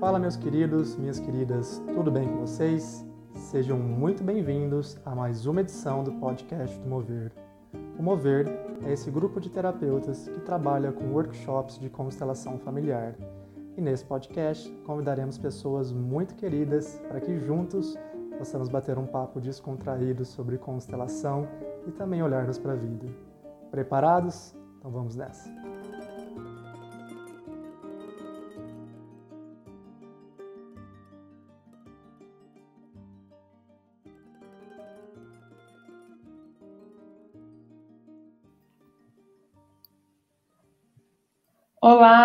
Fala, meus queridos, minhas queridas, tudo bem com vocês? Sejam muito bem-vindos a mais uma edição do podcast do Mover. O Mover é esse grupo de terapeutas que trabalha com workshops de constelação familiar. E nesse podcast convidaremos pessoas muito queridas para que juntos possamos bater um papo descontraído sobre constelação e também olharmos para a vida. Preparados? Então vamos nessa!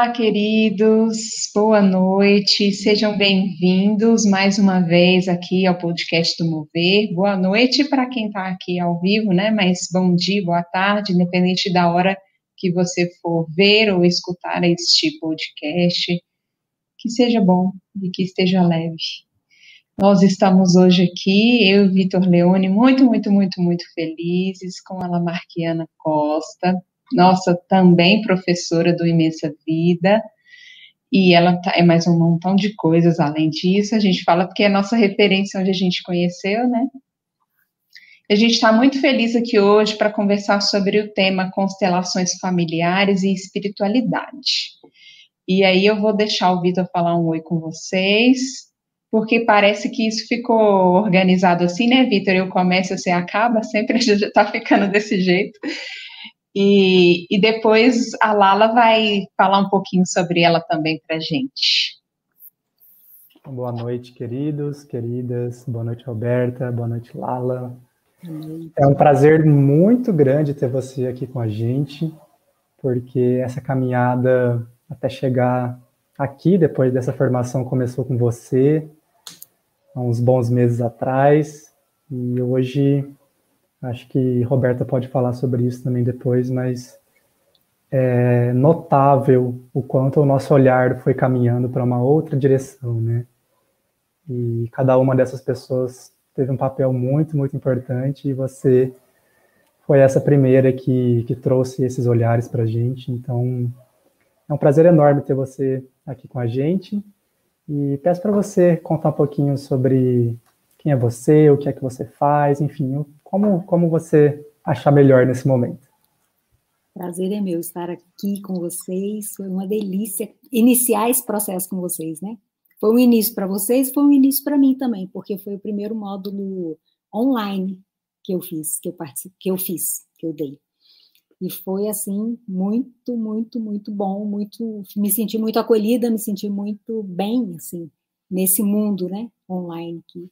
Olá, queridos, boa noite, sejam bem-vindos mais uma vez aqui ao podcast do Mover. Boa noite para quem está aqui ao vivo, né? Mas bom dia, boa tarde, independente da hora que você for ver ou escutar este podcast. Que seja bom e que esteja leve. Nós estamos hoje aqui, eu e Vitor Leone, muito, muito, muito, muito felizes com a Lamarquiana Costa, nossa também professora do Imensa Vida, e ela tá, é mais um montão de coisas além disso. A gente fala porque é nossa referência onde a gente conheceu, né? A gente está muito feliz aqui hoje para conversar sobre o tema constelações familiares e espiritualidade. E aí eu vou deixar o Vitor falar um oi com vocês, porque parece que isso ficou organizado assim, né, Vitor? Eu começo, você acaba, sempre gente está ficando desse jeito. E, e depois a Lala vai falar um pouquinho sobre ela também para a gente. Boa noite, queridos, queridas. Boa noite, Roberta. Boa noite, Lala. É um prazer muito grande ter você aqui com a gente, porque essa caminhada até chegar aqui, depois dessa formação, começou com você, há uns bons meses atrás, e hoje Acho que Roberta pode falar sobre isso também depois, mas é notável o quanto o nosso olhar foi caminhando para uma outra direção, né? E cada uma dessas pessoas teve um papel muito, muito importante e você foi essa primeira que, que trouxe esses olhares para a gente. Então, é um prazer enorme ter você aqui com a gente. E peço para você contar um pouquinho sobre quem é você, o que é que você faz, enfim, como, como você achar melhor nesse momento. Prazer é meu estar aqui com vocês. Foi uma delícia iniciar esse processo com vocês, né? Foi um início para vocês, foi um início para mim também, porque foi o primeiro módulo online que eu fiz, que eu participei, que eu fiz, que eu dei. E foi assim muito, muito, muito bom, muito, me senti muito acolhida, me senti muito bem assim nesse mundo, né, online que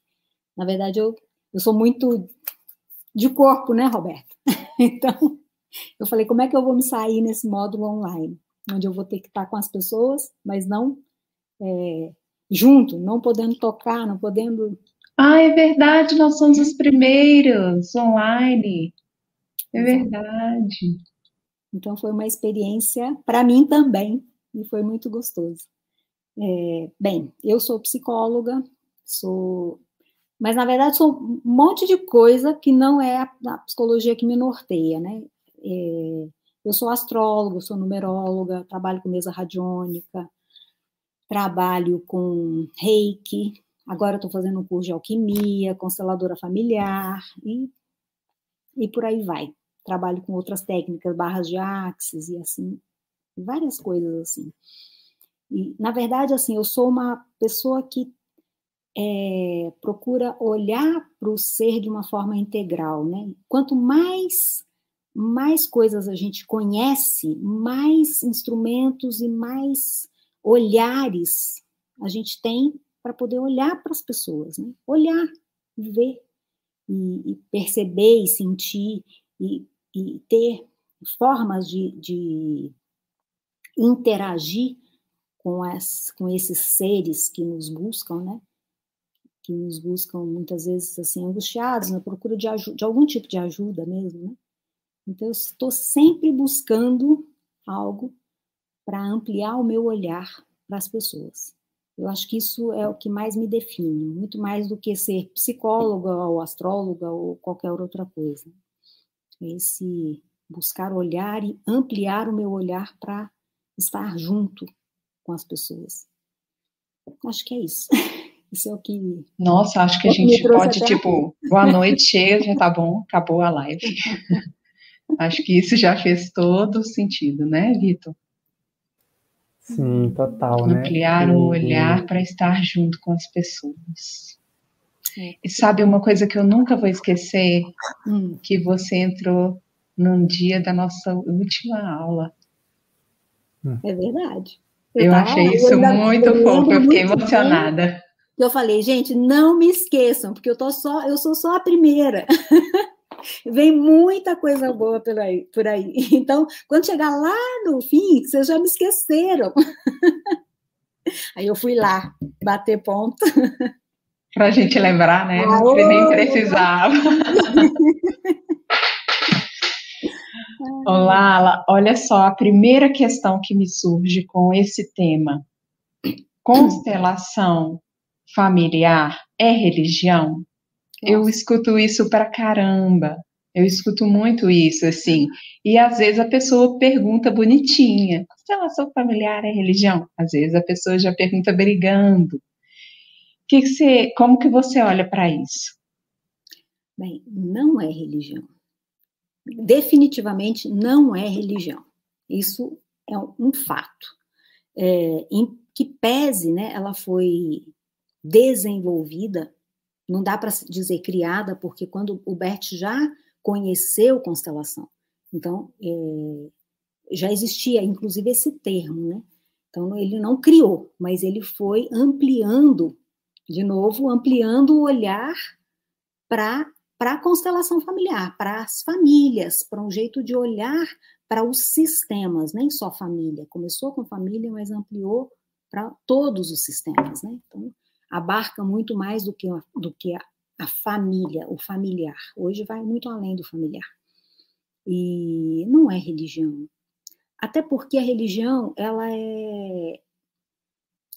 na verdade eu eu sou muito de corpo, né, Roberto? Então, eu falei, como é que eu vou me sair nesse módulo online? Onde eu vou ter que estar com as pessoas, mas não é, junto, não podendo tocar, não podendo. Ah, é verdade, nós somos os primeiros online. É verdade. Então, foi uma experiência, para mim também, e foi muito gostoso. É, bem, eu sou psicóloga, sou mas, na verdade, são um monte de coisa que não é a, psicologia que me norteia, né? É, eu sou astróloga, sou numeróloga, trabalho com mesa radiônica, trabalho com reiki, agora estou fazendo um curso de alquimia, consteladora familiar, e, e por aí vai. Trabalho com outras técnicas, barras de axis e assim, várias coisas assim. E, na verdade, assim, eu sou uma pessoa que é, procura olhar para o ser de uma forma integral, né? Quanto mais mais coisas a gente conhece, mais instrumentos e mais olhares a gente tem para poder olhar para as pessoas, né? Olhar, ver e, e perceber e sentir e, e ter formas de, de interagir com, as, com esses seres que nos buscam, né? Que nos buscam muitas vezes assim angustiados na procura de, de algum tipo de ajuda mesmo, né? Então eu estou sempre buscando algo para ampliar o meu olhar para as pessoas. Eu acho que isso é o que mais me define, muito mais do que ser psicóloga ou astróloga ou qualquer outra coisa. Esse buscar olhar e ampliar o meu olhar para estar junto com as pessoas. Acho que é isso. Isso é o que. Nossa, acho que a gente pode, tipo, boa noite, chega, já tá bom, acabou a live. acho que isso já fez todo sentido, né, Vitor? Sim, total, né? Ampliar o olhar para estar junto com as pessoas. É. E sabe uma coisa que eu nunca vou esquecer? Hum, que você entrou num dia da nossa última aula. É verdade. Eu, eu achei isso muito fofo, eu fiquei emocionada. Bem. Eu falei, gente, não me esqueçam, porque eu tô só, eu sou só a primeira. Vem muita coisa boa por aí, por aí. Então, quando chegar lá no fim, vocês já me esqueceram. Aí eu fui lá bater ponto. Para a gente lembrar, né? Não Aô! nem precisava. Olá, olha só, a primeira questão que me surge com esse tema. Constelação familiar é religião? Nossa. Eu escuto isso pra caramba. Eu escuto muito isso, assim. E às vezes a pessoa pergunta bonitinha: constelação familiar é religião? Às vezes a pessoa já pergunta brigando. Que que você, como que você olha para isso? Bem, não é religião. Definitivamente não é religião. Isso é um fato. É, em que pese, né, ela foi desenvolvida, não dá para dizer criada, porque quando o Bert já conheceu constelação, então é, já existia, inclusive, esse termo, né? Então ele não criou, mas ele foi ampliando, de novo, ampliando o olhar para para a constelação familiar, para as famílias, para um jeito de olhar para os sistemas, nem só família. Começou com família, mas ampliou para todos os sistemas, né? Então, abarca muito mais do que, do que a, a família, o familiar. Hoje vai muito além do familiar. E não é religião. Até porque a religião, ela é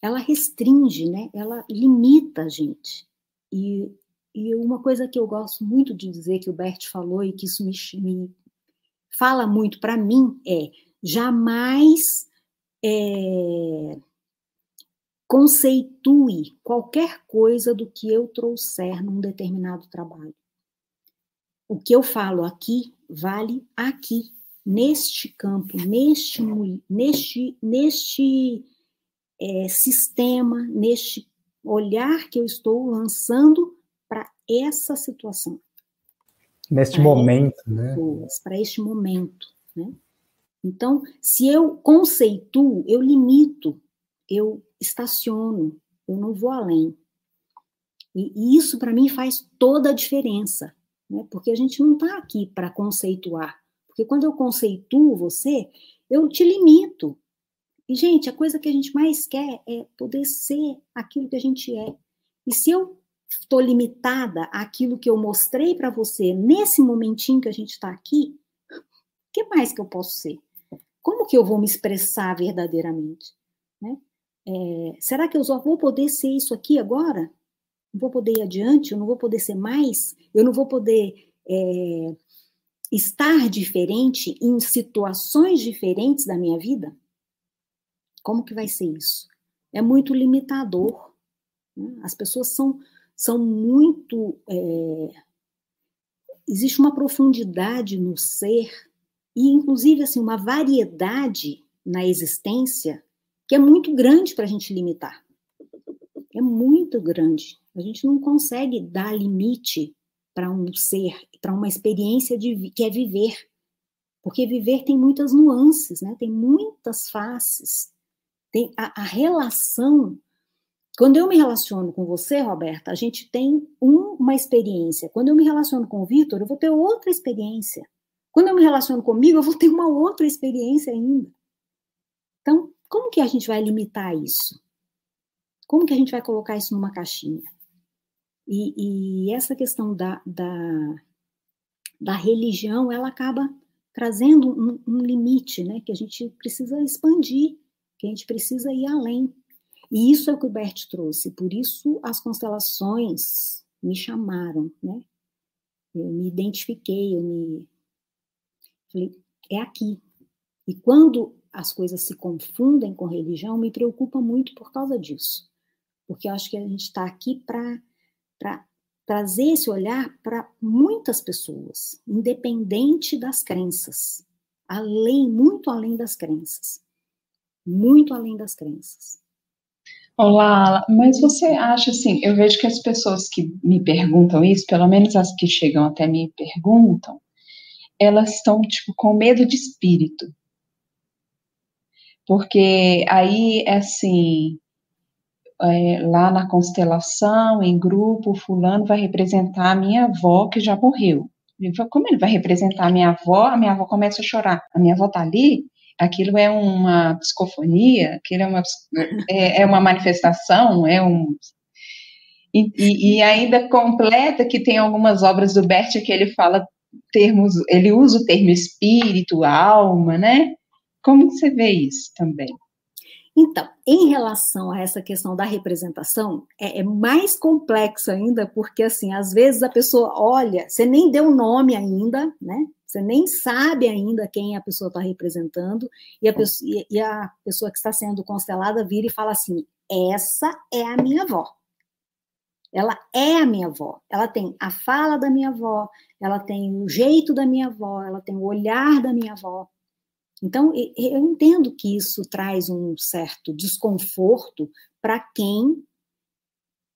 ela restringe, né? Ela limita a gente. E, e uma coisa que eu gosto muito de dizer que o Bert falou e que isso me, me fala muito para mim é jamais é, conceitue qualquer coisa do que eu trouxer num determinado trabalho. O que eu falo aqui vale aqui, neste campo, neste, neste, neste é, sistema, neste olhar que eu estou lançando para essa situação. Neste momento, né? Para este momento, né? Então, se eu conceituo, eu limito, eu estaciono, eu não vou além. E, e isso, para mim, faz toda a diferença, né? porque a gente não está aqui para conceituar. Porque quando eu conceituo você, eu te limito. E, gente, a coisa que a gente mais quer é poder ser aquilo que a gente é. E se eu estou limitada àquilo que eu mostrei para você nesse momentinho que a gente está aqui, o que mais que eu posso ser? Como que eu vou me expressar verdadeiramente? É, será que eu só vou poder ser isso aqui agora? Não vou poder ir adiante? Eu não vou poder ser mais? Eu não vou poder é, estar diferente em situações diferentes da minha vida? Como que vai ser isso? É muito limitador. Né? As pessoas são, são muito. É, existe uma profundidade no ser e, inclusive, assim, uma variedade na existência que é muito grande para a gente limitar. É muito grande. A gente não consegue dar limite para um ser, para uma experiência de, que é viver. Porque viver tem muitas nuances, né? tem muitas faces. Tem a, a relação. Quando eu me relaciono com você, Roberta, a gente tem um, uma experiência. Quando eu me relaciono com o Vitor, eu vou ter outra experiência. Quando eu me relaciono comigo, eu vou ter uma outra experiência ainda. Então, como que a gente vai limitar isso? Como que a gente vai colocar isso numa caixinha? E, e essa questão da, da, da, religião, ela acaba trazendo um, um limite, né? Que a gente precisa expandir, que a gente precisa ir além. E isso é o que o Bert trouxe, por isso as constelações me chamaram, né? Eu me identifiquei, eu me falei, é aqui. E quando as coisas se confundem com religião, me preocupa muito por causa disso. porque eu acho que a gente está aqui para trazer esse olhar para muitas pessoas, independente das crenças, além, muito além das crenças, muito além das crenças. Olá, mas você acha assim? Eu vejo que as pessoas que me perguntam isso, pelo menos as que chegam até mim e perguntam, elas estão tipo com medo de espírito, porque aí assim é, lá na constelação, em grupo, fulano vai representar a minha avó que já morreu. Como ele vai representar a minha avó? A minha avó começa a chorar. A minha avó está ali, aquilo é uma psicofonia, aquilo é uma, é, é uma manifestação, é um. E, e, ainda completa que tem algumas obras do Bert que ele fala termos, ele usa o termo espírito, alma, né? Como você vê isso também? Então, em relação a essa questão da representação, é, é, mais complexa ainda, porque, assim, às vezes a pessoa olha, você nem deu nome ainda, né? Você nem sabe ainda quem a pessoa está representando, e a, pessoa, e a pessoa que está sendo constelada vira e fala assim: essa é a minha avó. Ela é a minha avó. Ela tem a fala da minha avó, ela tem o jeito da minha avó, ela tem o olhar da minha avó. Então, eu entendo que isso traz um certo desconforto para quem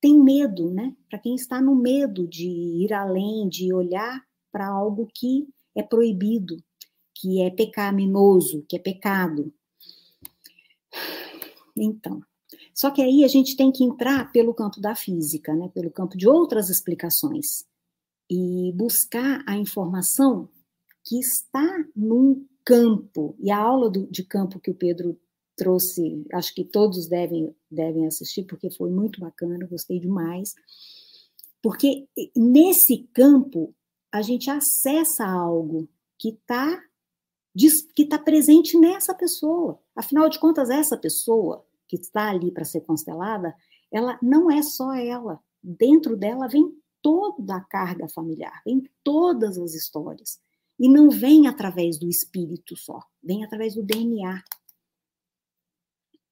tem medo, né? Para quem está no medo de ir além, de olhar para algo que é proibido, que é pecaminoso, que é pecado. Então, só que aí a gente tem que entrar pelo campo da física, né? Pelo campo de outras explicações e buscar a informação que está num campo, e a aula do, de campo que o Pedro trouxe, acho que todos devem, devem assistir, porque foi muito bacana, gostei demais. Porque nesse campo a gente acessa algo que está que está presente nessa pessoa. Afinal de contas, essa pessoa que está ali para ser constelada, ela não é só ela. Dentro dela vem toda a carga familiar, vem todas as histórias. E não vem através do espírito só, vem através do DNA.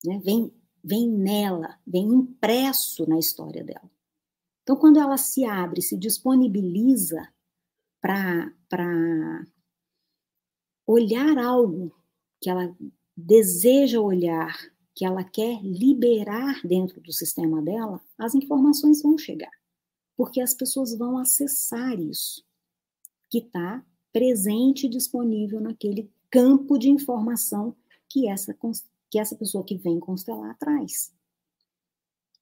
Né? Vem, vem nela, vem impresso na história dela. Então, quando ela se abre, se disponibiliza para olhar algo que ela deseja olhar, que ela quer liberar dentro do sistema dela, as informações vão chegar. Porque as pessoas vão acessar isso, que está presente e disponível naquele campo de informação que essa, que essa pessoa que vem constelar traz.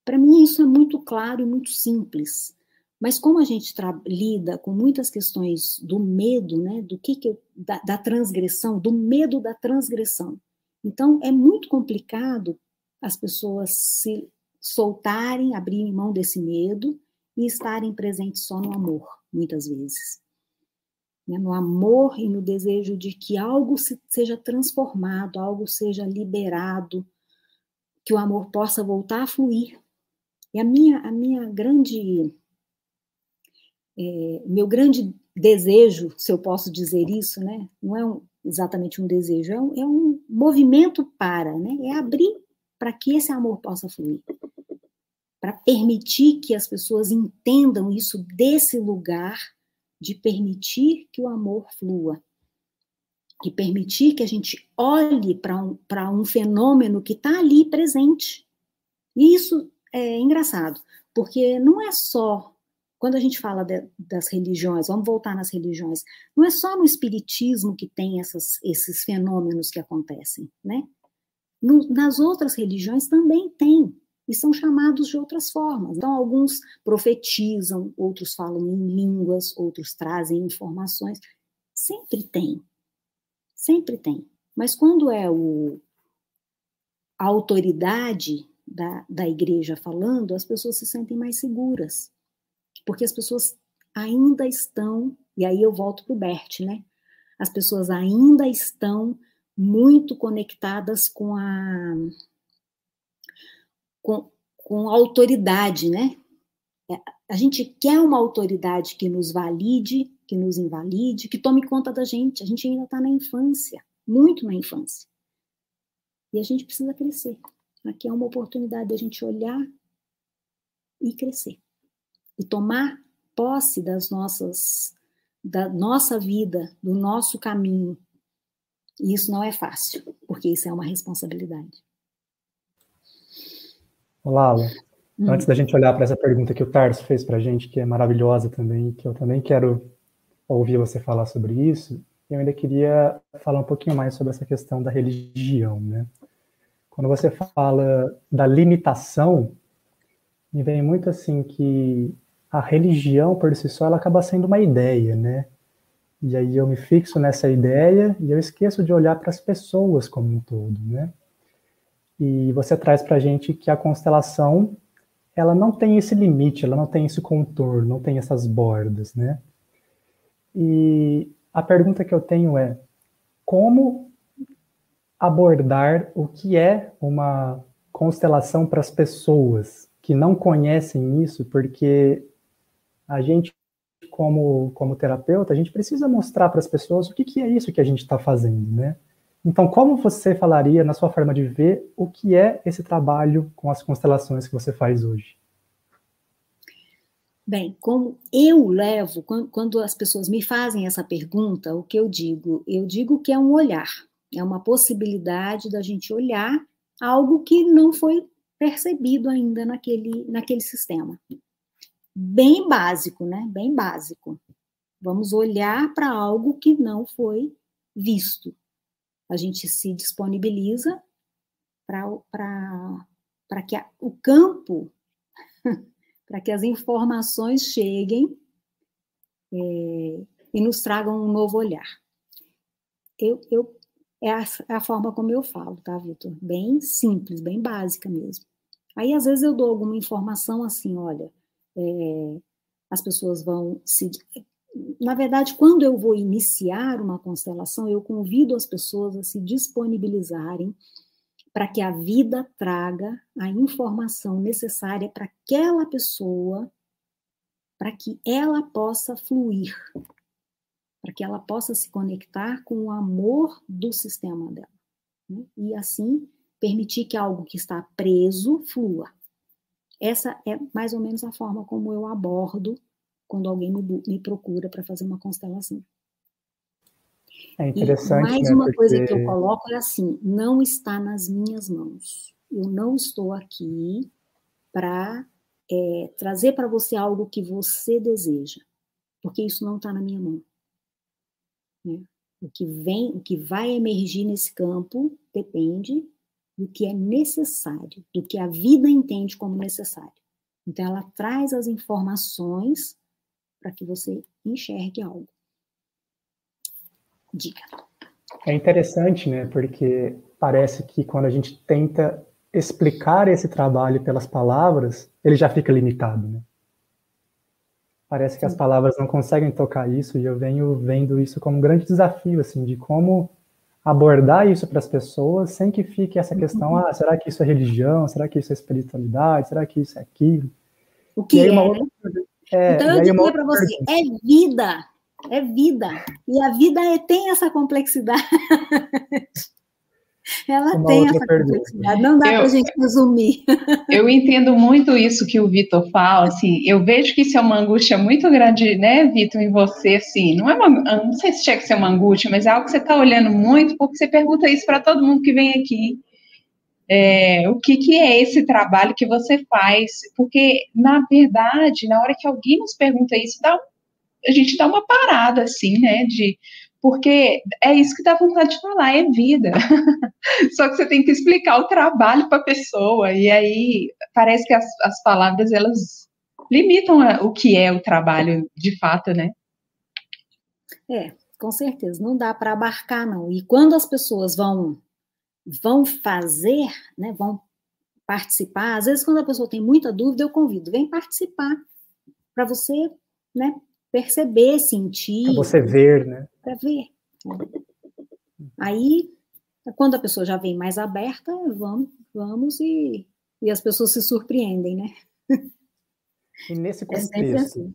Para mim, isso é muito claro e muito simples. Mas como a gente lida com muitas questões do medo, né, do que, que eu, da, da transgressão, do medo da transgressão, então é muito complicado as pessoas se soltarem, abrirem mão desse medo e estarem presentes só no amor, muitas vezes né, no amor e no desejo de que algo se, seja transformado, algo seja liberado, que o amor possa voltar a fluir. E a minha, a minha grande, é, meu grande desejo, se eu posso dizer isso, né, não é um, exatamente um desejo, é um, é um movimento para, né, é abrir para que esse amor possa fluir para permitir que as pessoas entendam isso desse lugar de permitir que o amor flua, de permitir que a gente olhe para um, um fenômeno que está ali presente. E isso é engraçado, porque não é só quando a gente fala de, das religiões, vamos voltar nas religiões, não é só no espiritismo que tem essas, esses fenômenos que acontecem, né? No, nas outras religiões também tem e são chamados de outras formas. Então, alguns profetizam, outros falam em línguas, outros trazem informações. Sempre tem. Sempre tem. Mas quando é o, a autoridade da, da igreja falando, as pessoas se sentem mais seguras. Porque as pessoas ainda estão, e aí eu volto para o Bert, né? As pessoas ainda estão muito conectadas com a com, com autoridade, né? É, a gente quer uma autoridade que nos valide, que nos invalide, que tome conta da gente. A gente ainda está na infância, muito na infância. E a gente precisa crescer. Aqui é uma oportunidade de a gente olhar e crescer. E tomar posse das nossas da nossa vida, do nosso caminho. E isso não é fácil, porque isso é uma responsabilidade. Olá, Alan. Hum. Antes da gente olhar para essa pergunta que o Tarso fez para a gente, que é maravilhosa também, que eu também quero ouvir você falar sobre isso, eu ainda queria falar um pouquinho mais sobre essa questão da religião, né? Quando você fala da limitação, me vem muito assim que a religião por si só ela acaba sendo uma ideia, né? E aí eu me fixo nessa ideia e eu esqueço de olhar para as pessoas como um todo, né? E você traz para a gente que a constelação ela não tem esse limite, ela não tem esse contorno, não tem essas bordas, né? E a pergunta que eu tenho é como abordar o que é uma constelação para as pessoas que não conhecem isso, porque a gente, como, como terapeuta, a gente precisa mostrar para as pessoas o que, que é isso que a gente está fazendo, né? Então, como você falaria, na sua forma de ver, o que é esse trabalho com as constelações que você faz hoje? Bem, como eu levo, quando, as pessoas me fazem essa pergunta, o que eu digo? Eu digo que é um olhar, é uma possibilidade da gente olhar algo que não foi percebido ainda naquele, naquele sistema bem básico, né? Bem básico. Vamos olhar para algo que não foi visto. A gente se disponibiliza para que a, o campo, para que as informações cheguem é, e nos tragam um novo olhar. Eu, eu, é, a, é a forma como eu falo, tá, Vitor? Bem simples, bem básica mesmo. Aí, às vezes, eu dou alguma informação assim, olha, é, as pessoas vão se. Na verdade, quando eu vou iniciar uma constelação, eu convido as pessoas a se disponibilizarem para que a vida traga a informação necessária para aquela pessoa, para que ela possa fluir, para que ela possa se conectar com o amor do sistema dela. Né? E assim permitir que algo que está preso flua. Essa é mais ou menos a forma como eu abordo quando alguém me, me procura para fazer uma constelação. É interessante. E mais né, uma porque... coisa que eu coloco é assim: não está nas minhas mãos. Eu não estou aqui para é, trazer para você algo que você deseja, porque isso não está na minha mão. Né? O que vem, o que vai emergir nesse campo depende do que é necessário, do que a vida entende como necessário. Então, ela traz as informações para que você enxergue algo. Diga. É interessante, né? Porque parece que quando a gente tenta explicar esse trabalho pelas palavras, ele já fica limitado, né? Parece que as palavras não conseguem tocar isso e eu venho vendo isso como um grande desafio, assim, de como abordar isso para as pessoas sem que fique essa questão, uhum. ah, será que isso é religião? Será que isso é espiritualidade? Será que isso é aquilo? O que é, outra, é, Então eu diria para você, é vida, é vida. E a vida é, tem essa complexidade. Ela Uma tem essa pergunta. complexidade, não dá para a gente resumir. Eu entendo muito isso que o Vitor fala, assim, eu vejo que isso é uma angústia muito grande, né, Vitor, em você, assim, não é uma, não sei se chega a ser uma angústia, mas é algo que você está olhando muito, porque você pergunta isso para todo mundo que vem aqui, é, o que, que é esse trabalho que você faz, porque, na verdade, na hora que alguém nos pergunta isso, dá, a gente dá uma parada, assim, né, de porque é isso que dá vontade de falar, é vida. Só que você tem que explicar o trabalho para a pessoa, e aí parece que as, as palavras elas limitam o que é o trabalho de fato, né? É, com certeza, não dá para abarcar, não. E quando as pessoas vão vão fazer, né, vão participar, às vezes quando a pessoa tem muita dúvida, eu convido, vem participar, para você, né, perceber, sentir. Para você ver, né? Para ver. Aí, quando a pessoa já vem mais aberta, vamos, vamos e, e as pessoas se surpreendem, né? E nesse é contexto, é assim.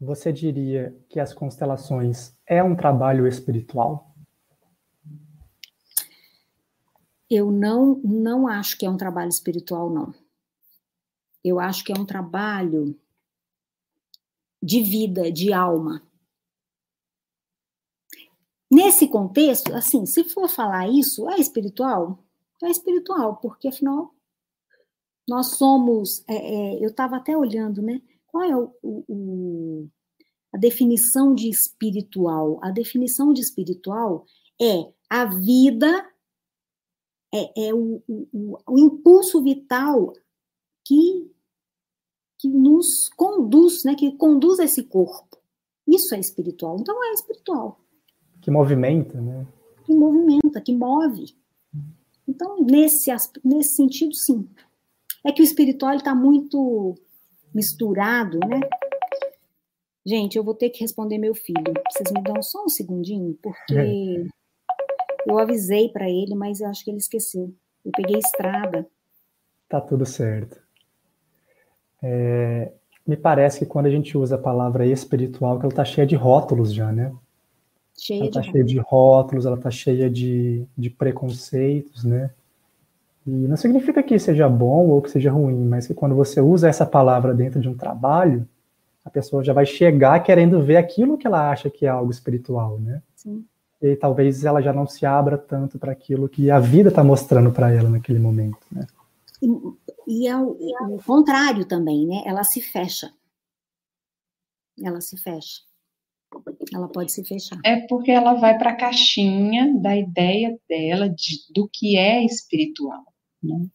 você diria que as constelações é um trabalho espiritual? Eu não, não acho que é um trabalho espiritual, não. eu acho que é um trabalho de vida, de alma. Nesse contexto, assim, se for falar isso, é espiritual? É espiritual, porque afinal nós somos. É, é, eu estava até olhando, né? Qual é o, o, a definição de espiritual? A definição de espiritual é a vida, é, é o, o, o impulso vital que, que nos conduz, né? Que conduz esse corpo. Isso é espiritual. Então é espiritual. Que movimenta, né? Que movimenta, que move. Então, nesse, nesse sentido, sim. É que o espiritual está muito misturado, né? Gente, eu vou ter que responder meu filho. Vocês me dão só um segundinho, porque é. eu avisei para ele, mas eu acho que ele esqueceu. Eu peguei estrada. Tá tudo certo. É, me parece que quando a gente usa a palavra espiritual, que ela está cheia de rótulos já, né? Cheia ela está cheia de rótulos, ela está cheia de, de preconceitos, né? E não significa que seja bom ou que seja ruim, mas que quando você usa essa palavra dentro de um trabalho, a pessoa já vai chegar querendo ver aquilo que ela acha que é algo espiritual, né? Sim. E talvez ela já não se abra tanto para aquilo que a vida está mostrando para ela naquele momento, né? E, e, é o, é o contrário também, né? Ela se fecha. Ela se fecha. Ela pode se fechar. É porque ela vai para a caixinha da ideia dela de, do que é espiritual. Né?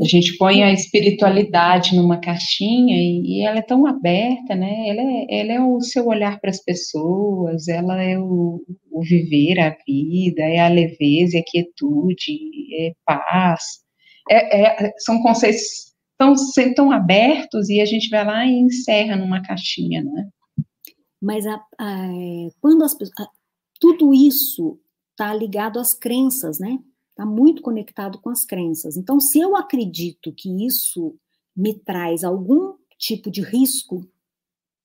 A gente põe a espiritualidade numa caixinha e, e ela é tão aberta, né? Ela é, ela é o seu olhar para as pessoas, ela é o, o, viver a vida, é a leveza, é a quietude, é paz. É, é, são conceitos tão, tão abertos e a gente vai lá e encerra numa caixinha, né? Mas a, a, quando as pessoas. Tudo isso está ligado às crenças, né? Está muito conectado com as crenças. Então, se eu acredito que isso me traz algum tipo de risco,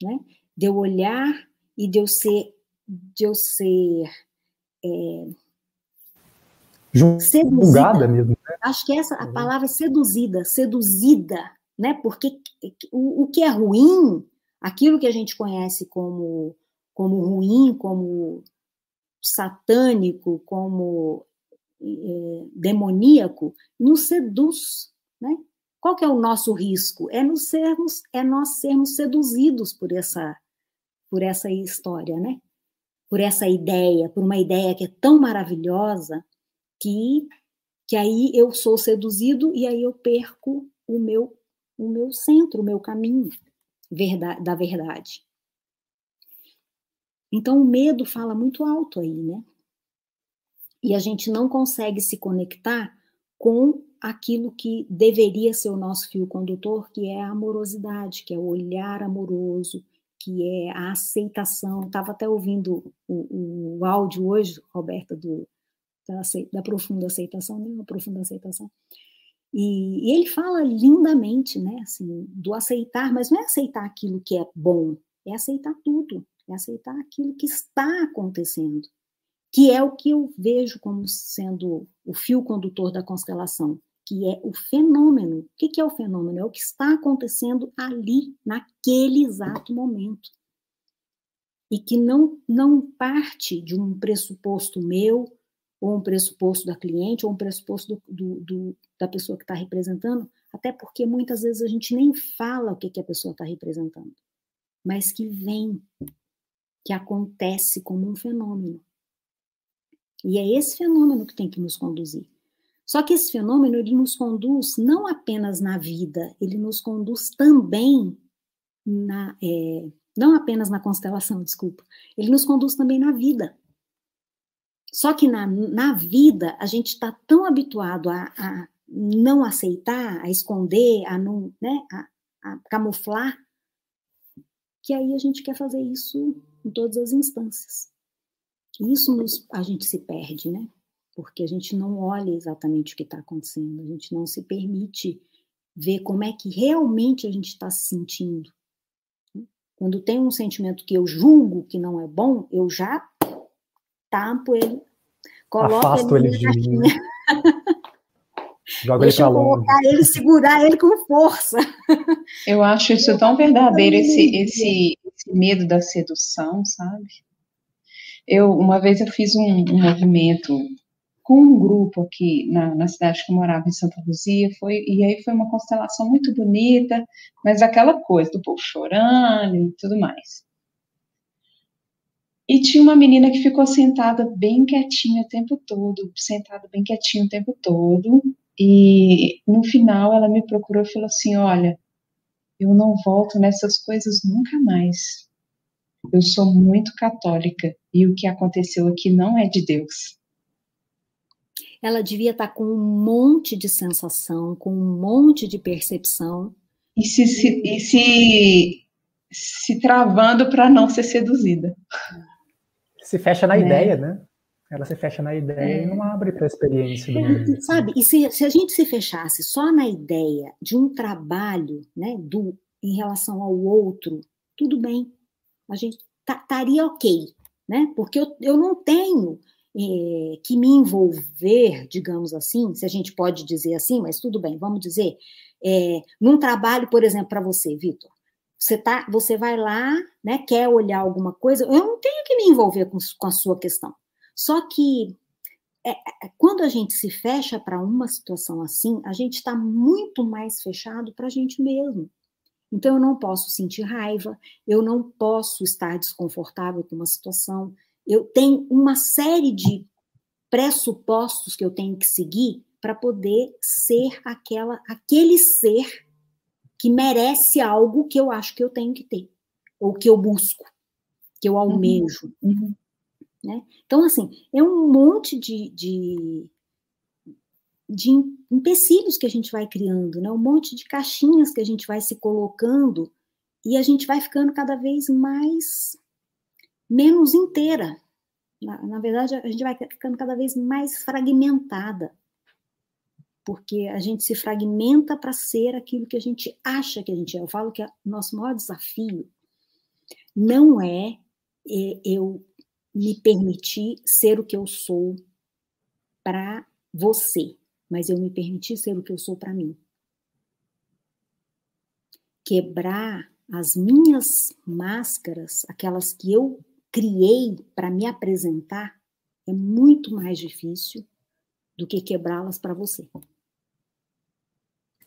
né? De eu olhar e de eu ser. De eu ser é, julgada mesmo. Né? Acho que essa a uhum. palavra é seduzida, seduzida, né? Porque o, o que é ruim aquilo que a gente conhece como, como ruim, como satânico, como demoníaco, nos seduz, né? Qual que é o nosso risco? É nos sermos, é nós sermos seduzidos por essa, por essa história, né? Por essa ideia, por uma ideia que é tão maravilhosa que que aí eu sou seduzido e aí eu perco o meu o meu centro, o meu caminho da verdade. Então o medo fala muito alto aí, né? E a gente não consegue se conectar com aquilo que deveria ser o nosso fio condutor, que é a amorosidade, que é o olhar amoroso, que é a aceitação. Estava até ouvindo o, o, áudio hoje, Roberta, do, da, da profunda aceitação, né? Uma profunda aceitação. E, e, ele fala lindamente, né, assim, do aceitar, mas não é aceitar aquilo que é bom, é aceitar tudo, é aceitar aquilo que está acontecendo, que é o que eu vejo como sendo o fio condutor da constelação, que é o fenômeno. O que é o fenômeno? É o que está acontecendo ali, naquele exato momento. E que não, não parte de um pressuposto meu, ou um pressuposto da cliente, ou um pressuposto do, do, do da pessoa que está representando, até porque muitas vezes a gente nem fala o que, que a pessoa está representando, mas que vem, que acontece como um fenômeno. E é esse fenômeno que tem que nos conduzir. Só que esse fenômeno ele nos conduz não apenas na vida, ele nos conduz também na, é, não apenas na constelação, desculpa, ele nos conduz também na vida. Só que na, na vida, a gente está tão habituado a, a, não aceitar, a esconder, a não, né, a, a camuflar, que aí a gente quer fazer isso em todas as instâncias. E isso nos, a gente se perde, né? Porque a gente não olha exatamente o que está acontecendo, a gente não se permite ver como é que realmente a gente está se sentindo. Quando tem um sentimento que eu julgo que não é bom, eu já tampo ele, coloco Afasto ele, ele de mim. Joga Deixa ele pra longe. colocar ele, segurar ele com força. Eu acho isso tão verdadeiro, esse, esse, esse medo da sedução, sabe? Eu, uma vez eu fiz um, um movimento com um grupo aqui na, na, cidade que eu morava, em Santa Luzia, foi, e aí foi uma constelação muito bonita, mas aquela coisa do povo chorando e tudo mais. E tinha uma menina que ficou sentada bem quietinha o tempo todo, sentada bem quietinha o tempo todo, e no final ela me procurou e falou assim: Olha, eu não volto nessas coisas nunca mais. Eu sou muito católica e o que aconteceu aqui não é de Deus ela devia estar com um monte de sensação, com um monte de percepção. E se, se, e se, se travando para não ser seduzida. Se fecha na né? ideia, né? Ela se fecha na ideia é. e não abre para a experiência. Do Sabe, e se, se a gente se fechasse só na ideia de um trabalho, né, do, em relação ao outro, tudo bem, a gente estaria ok, né? Porque eu, eu não tenho é, que me envolver, digamos assim, se a gente pode dizer assim, mas tudo bem, vamos dizer, é, num trabalho, por exemplo, para você, Vitor. Você, tá, você vai lá, né, quer olhar alguma coisa, eu não tenho que me envolver com, com a sua questão. Só que é, é quando a gente se fecha para uma situação assim, a gente está muito mais fechado para a gente mesmo. Então, eu não posso sentir raiva, eu não posso estar desconfortável com uma situação, eu tenho uma série de pressupostos que eu tenho que seguir para poder ser aquela, aquele ser que merece algo que eu acho que eu tenho que ter, ou que eu busco, que eu almejo. Uhum. Né? Então, assim, é um monte de, de, de empecilhos que a gente vai criando, né? um monte de caixinhas que a gente vai se colocando e a gente vai ficando cada vez mais menos inteira. Na, na verdade, a gente vai ficando cada vez mais fragmentada, porque a gente se fragmenta para ser aquilo que a gente acha que a gente é. Eu falo que o nosso maior desafio não é, é eu me permitir ser o que eu sou para você, mas eu me permitir ser o que eu sou para mim. Quebrar as minhas máscaras, aquelas que eu criei para me apresentar é muito mais difícil do que quebrá-las para você.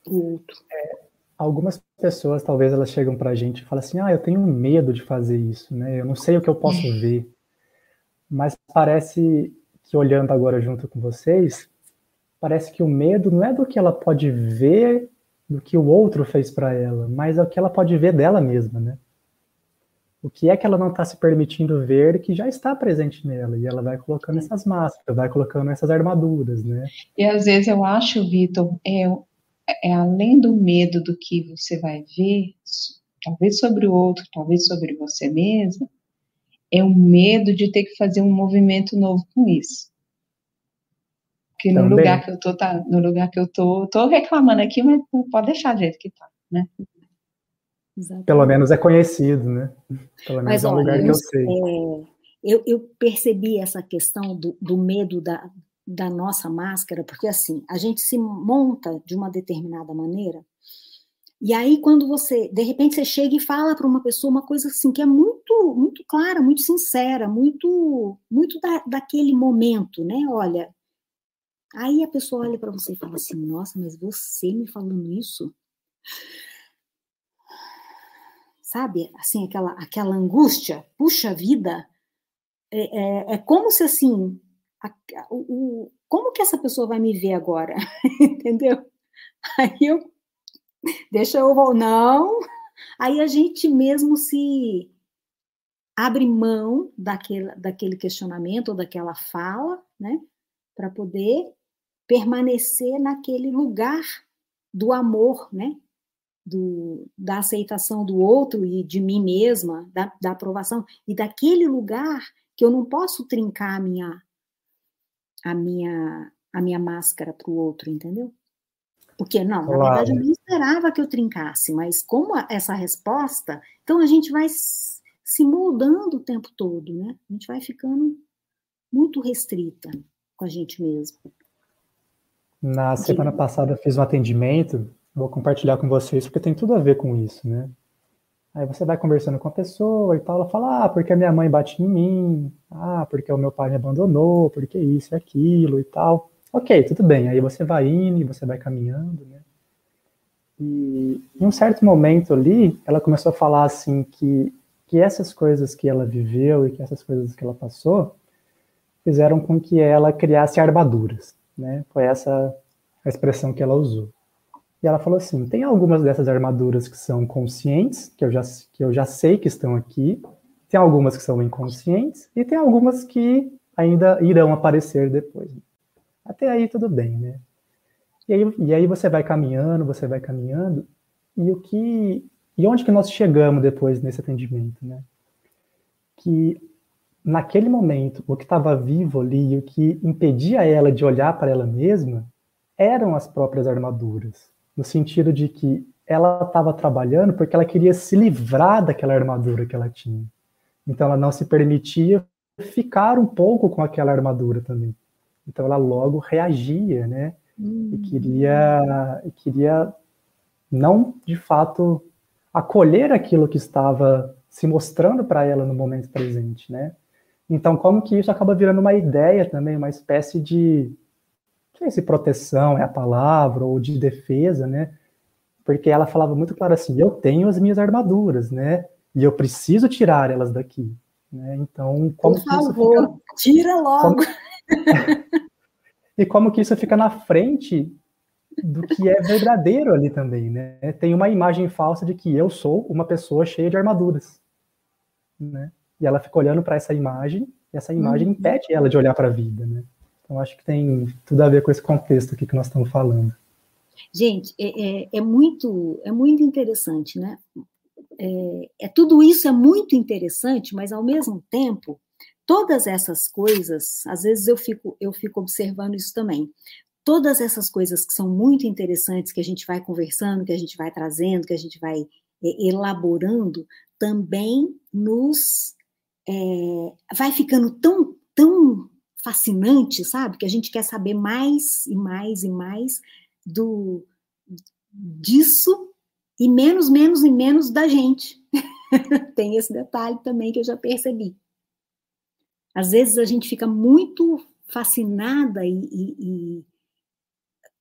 O outro. É, algumas pessoas, talvez, elas chegam para a gente e falam assim: ah, eu tenho medo de fazer isso, né? Eu não sei o que eu posso é. ver. Mas parece que, olhando agora junto com vocês, parece que o medo não é do que ela pode ver do que o outro fez para ela, mas é o que ela pode ver dela mesma, né? o que é que ela não está se permitindo ver que já está presente nela, e ela vai colocando essas máscaras, vai colocando essas armaduras, né? E às vezes eu acho, Vitor, é, é além do medo do que você vai ver, talvez sobre o outro, talvez sobre você mesma, é o medo de ter que fazer um movimento novo com isso. Porque no lugar que eu tô, tá, no lugar que eu tô, tô reclamando aqui, mas pode deixar do jeito que tá, né? Exatamente. Pelo menos é conhecido, né? Pelo menos Mas, é um olha, lugar que eu sei. É, eu, eu, percebi essa questão do, do medo da, da nossa máscara, porque assim, a gente se monta de uma determinada maneira, e aí quando você, de repente você chega e fala para uma pessoa uma coisa assim que é muito, muito clara, muito sincera, muito, muito da, daquele momento, né? Olha, aí a pessoa olha para você e fala assim, nossa, mas você me falando isso? sabe? Assim, aquela, aquela angústia, puxa vida, é, é, é como se assim, a, o, como que essa pessoa vai me ver agora? Entendeu? Aí eu, deixa eu, não, aí a gente mesmo se abre mão daquele, daquele questionamento ou daquela fala, né, para poder permanecer naquele lugar do amor, né, do, da aceitação do outro e de mim mesma, da, da aprovação, e daquele lugar que eu não posso trincar a minha, a minha, a minha máscara para o outro, entendeu? Porque, não, na verdade eu não esperava que eu trincasse, mas como essa resposta, então a gente vai se moldando o tempo todo, né? A gente vai ficando muito restrita com a gente mesmo. Na semana passada eu fiz um atendimento, vou compartilhar com vocês porque tem tudo a ver com isso, né? Aí você vai conversando com a pessoa e tal, ela fala, ah, porque a minha mãe bate em mim, ah, porque o meu pai me abandonou, porque isso e aquilo e tal. Ok, tudo bem. Aí você vai indo, e você vai caminhando, né? E em um certo momento ali, ela começou a falar assim que, que essas coisas que ela viveu e que essas coisas que ela passou fizeram com que ela criasse armaduras, né? Foi essa a expressão que ela usou. E ela falou assim: tem algumas dessas armaduras que são conscientes, que eu já, que eu já sei que estão aqui, tem algumas que são inconscientes, e tem algumas que ainda irão aparecer depois. Até aí tudo bem, né? E aí, e aí você vai caminhando, você vai caminhando, e o que. E onde que nós chegamos depois nesse atendimento, né? Que naquele momento, o que estava vivo ali, o que impedia ela de olhar para ela mesma, eram as próprias armaduras no sentido de que ela estava trabalhando porque ela queria se livrar daquela armadura que ela tinha. Então ela não se permitia ficar um pouco com aquela armadura também. Então ela logo reagia, né? Hum. E queria, e queria não de fato acolher aquilo que estava se mostrando para ela no momento presente, né? Então como que isso acaba virando uma ideia também, uma espécie de não sei se proteção é a palavra, ou de defesa, né? Porque ela falava muito claro assim, eu tenho as minhas armaduras, né? E eu preciso tirar elas daqui. Né? Então, como Por favor, fica... tira logo. Como... e como que isso fica na frente do que é verdadeiro ali também, né? Tem uma imagem falsa de que eu sou uma pessoa cheia de armaduras, né? E ela fica olhando para essa imagem, e essa imagem uhum. impede ela de olhar para a vida, né? Então, acho que tem tudo a ver com esse contexto aqui que nós estamos falando. Gente, é, é, é muito, é muito interessante, né? É, é, tudo isso é muito interessante, mas ao mesmo tempo, todas essas coisas, às vezes eu fico, eu fico observando isso também. Todas essas coisas que são muito interessantes, que a gente vai conversando, que a gente vai trazendo, que a gente vai é, elaborando, também nos é, vai ficando tão, tão fascinante, sabe? Que a gente quer saber mais e mais e mais do disso e menos, menos e menos da gente. Tem esse detalhe também que eu já percebi. Às vezes a gente fica muito fascinada e, e, e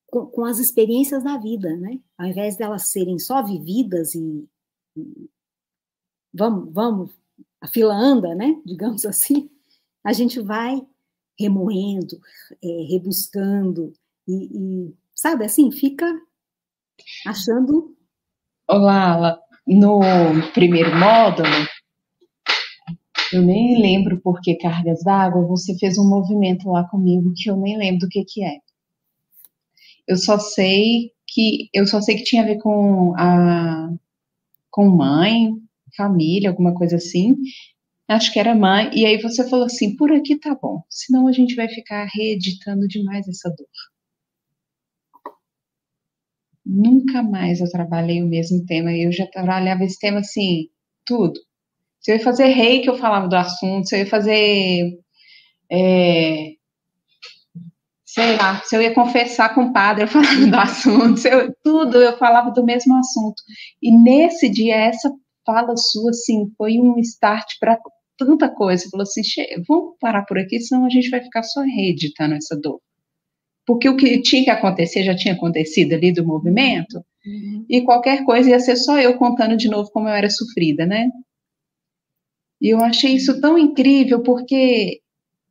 com, com, as experiências da vida, né? Ao invés delas serem só vividas e, e vamos, vamos, a fila anda, né? Digamos assim, a gente vai remoendo, é, rebuscando, e, e, sabe assim, fica achando. Olá, no primeiro módulo, eu nem lembro por que cargas d'água, você fez um movimento lá comigo que eu nem lembro do que que é. Eu só sei que eu só sei que tinha a ver com a com mãe, família, alguma coisa assim, acho que era mãe, e aí você falou assim, por aqui tá bom, senão a gente vai ficar reeditando demais essa dor. Nunca mais eu trabalhei o mesmo tema, eu já trabalhava esse tema assim, tudo. Se eu ia fazer reiki, eu falava do assunto, se eu ia fazer, é, sei lá, se eu ia confessar com o padre, eu falava do assunto, eu, tudo, eu falava do mesmo assunto. E nesse dia, essa fala sua, assim, foi um start para tanta coisa. Falou assim: vamos parar por aqui, senão a gente vai ficar só reeditando essa dor. Porque o que tinha que acontecer já tinha acontecido ali do movimento, uhum. e qualquer coisa ia ser só eu contando de novo como eu era sofrida, né? E eu achei isso tão incrível, porque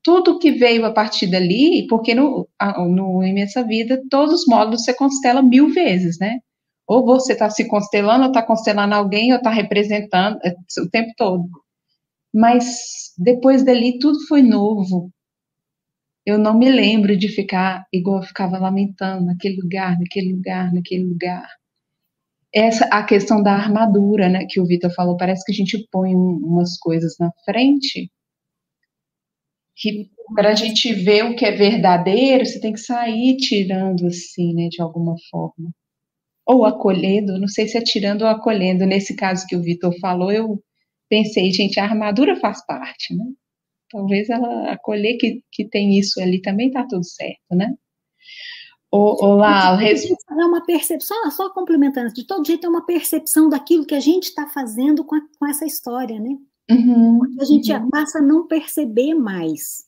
tudo que veio a partir dali, porque no, no Imensa Vida, todos os módulos você constela mil vezes, né? Ou você está se constelando, ou está constelando alguém, ou está representando é, o tempo todo. Mas depois dali tudo foi novo. Eu não me lembro de ficar igual eu ficava lamentando naquele lugar, naquele lugar, naquele lugar. Essa a questão da armadura, né, que o Vitor falou, parece que a gente põe um, umas coisas na frente que para a gente ver o que é verdadeiro, você tem que sair tirando assim, né, de alguma forma ou acolhendo, não sei se é tirando ou acolhendo. Nesse caso que o Vitor falou, eu pensei, gente, a armadura faz parte, né? Talvez ela acolher que, que tem isso ali também tá tudo certo, né? Olá, é uma percepção, só complementando, de todo jeito é uma percepção daquilo que a gente está fazendo com, a, com, essa história, né? Uhum, a gente uhum. passa a não perceber mais.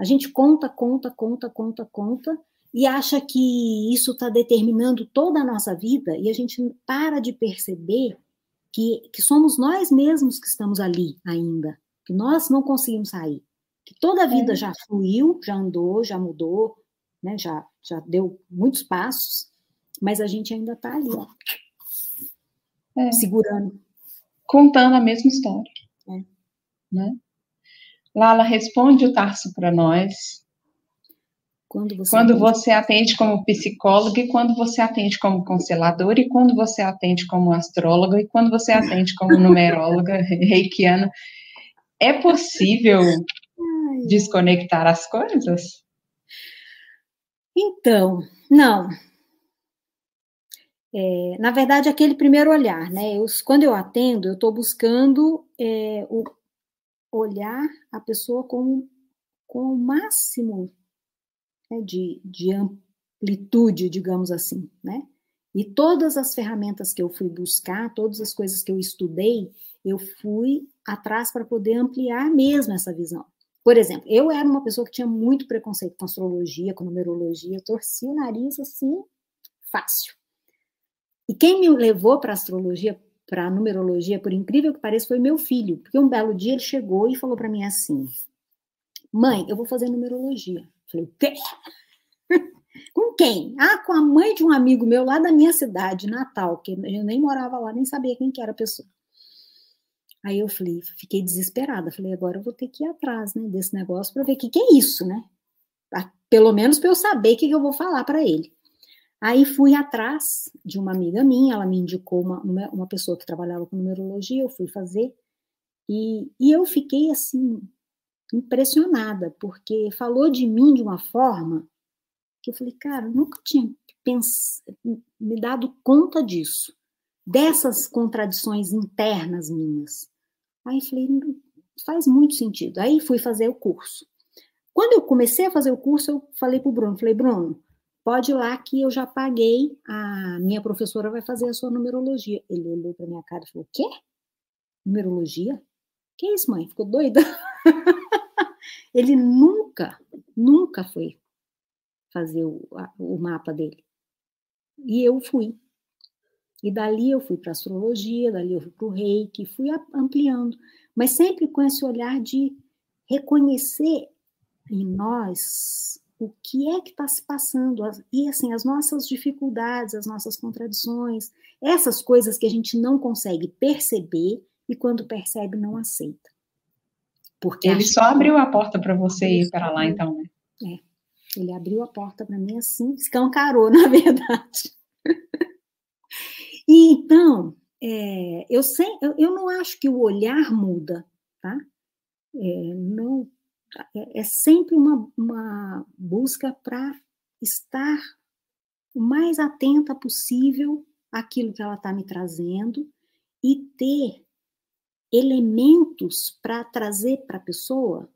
A gente conta, conta, conta, conta, conta, e acha que isso está determinando toda a nossa vida, e a gente para de perceber que, que somos nós mesmos que estamos ali ainda, que nós não conseguimos sair, que toda a vida é. já fluiu, já andou, já mudou, né, já, já deu muitos passos, mas a gente ainda está ali, ó, é. segurando. Contando a mesma história. É. Né? Lala, responde o Tarso para nós. Quando você, quando atende... você atende como psicóloga e quando você atende como consteladora e quando você atende como astróloga e quando você atende como numeróloga reikiana, é possível desconectar as coisas? Então, não. É, na verdade, aquele primeiro olhar, né? Eu, quando eu atendo, eu estou buscando é, o, olhar a pessoa com, com o máximo né, de, de amplitude, digamos assim, né? E todas as ferramentas que eu fui buscar, todas as coisas que eu estudei, eu fui atrás para poder ampliar mesmo essa visão. Por exemplo, eu era uma pessoa que tinha muito preconceito com astrologia, com numerologia, torcia o nariz assim, fácil. E quem me levou para astrologia, para numerologia, por incrível que pareça, foi meu filho, porque um belo dia ele chegou e falou para mim assim: "Mãe, eu vou fazer numerologia". Falei: "Quê?" com quem? Ah, com a mãe de um amigo meu lá da minha cidade, Natal, que eu nem morava lá, nem sabia quem que era a pessoa. Aí eu falei, fiquei desesperada. Falei, agora eu vou ter que ir atrás né, desse negócio para ver o que, que é isso, né? Pelo menos para eu saber o que, que eu vou falar para ele. Aí fui atrás de uma amiga minha, ela me indicou uma, uma pessoa que trabalhava com numerologia, eu fui fazer, e, e eu fiquei assim, impressionada, porque falou de mim de uma forma que eu falei, cara, eu nunca tinha pens me dado conta disso, dessas contradições internas minhas. Aí falei, faz muito sentido. Aí fui fazer o curso. Quando eu comecei a fazer o curso, eu falei para o Bruno, falei, Bruno, pode ir lá que eu já paguei, a minha professora vai fazer a sua numerologia. Ele olhou para minha cara e falou, quê? Numerologia? Que isso, mãe? Ficou doida? Ele nunca, nunca foi fazer o, a, o mapa dele. E eu fui. E dali eu fui para astrologia, dali eu fui para o reiki, fui ampliando, mas sempre com esse olhar de reconhecer em nós o que é que está se passando, e assim, as nossas dificuldades, as nossas contradições, essas coisas que a gente não consegue perceber e quando percebe não aceita. Porque ele só abriu a porta para você ir para lá, então, né? É, ele abriu a porta para mim assim, escancarou, na verdade. E então, é, eu, sem, eu, eu, não acho que o olhar muda, tá? É, não, é, é sempre uma, uma busca para estar o mais atenta possível àquilo que ela está me trazendo e ter elementos para trazer para a pessoa,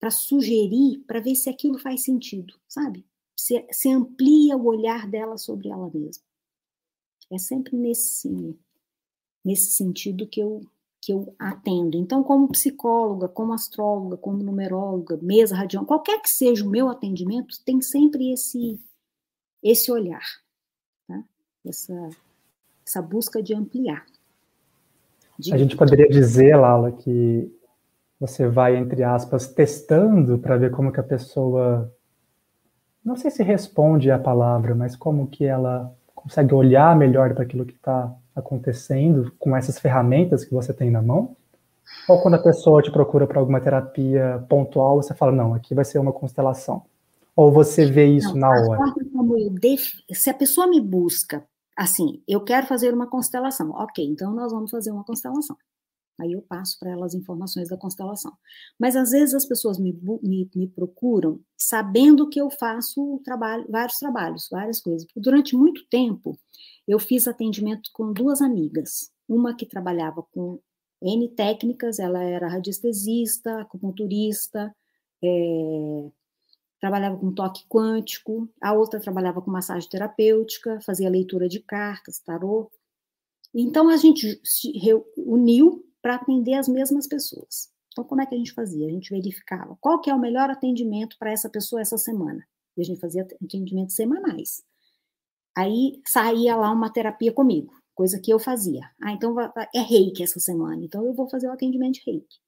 para sugerir, para ver se aquilo faz sentido, sabe? Se, se amplia o olhar dela sobre ela mesma. É sempre nesse, nesse sentido que eu, que eu atendo. Então, como psicóloga, como astróloga, como numeróloga, mesa radião, qualquer que seja o meu atendimento, tem sempre esse, esse olhar, tá? essa, essa busca de ampliar. De... A gente poderia dizer, Lala, que você vai, entre aspas, testando para ver como que a pessoa, não sei se responde a palavra, mas como que ela consegue olhar melhor para aquilo que está acontecendo com essas ferramentas que você tem na mão? Ou quando a pessoa te procura para alguma terapia pontual, você fala, não, aqui vai ser uma constelação? Ou você vê isso não, na hora? Def... Se a pessoa me busca, assim, eu quero fazer uma constelação, ok, então nós vamos fazer uma constelação. Aí eu passo para elas informações da constelação. Mas às vezes as pessoas me, me, me, procuram sabendo que eu faço trabalho, vários trabalhos, várias coisas. Durante muito tempo, eu fiz atendimento com duas amigas. Uma que trabalhava com N técnicas, ela era radiestesista, acupunturista, é, trabalhava com toque quântico, a outra trabalhava com massagem terapêutica, fazia leitura de cartas, tarô. Então a gente se reuniu para atender as mesmas pessoas. Então como é que a gente fazia? A gente verificava qual que é o melhor atendimento para essa pessoa essa semana. E a gente fazia atendimentos semanais. Aí saía lá uma terapia comigo, coisa que eu fazia. Ah, então é reiki essa semana, então eu vou fazer o atendimento de reiki.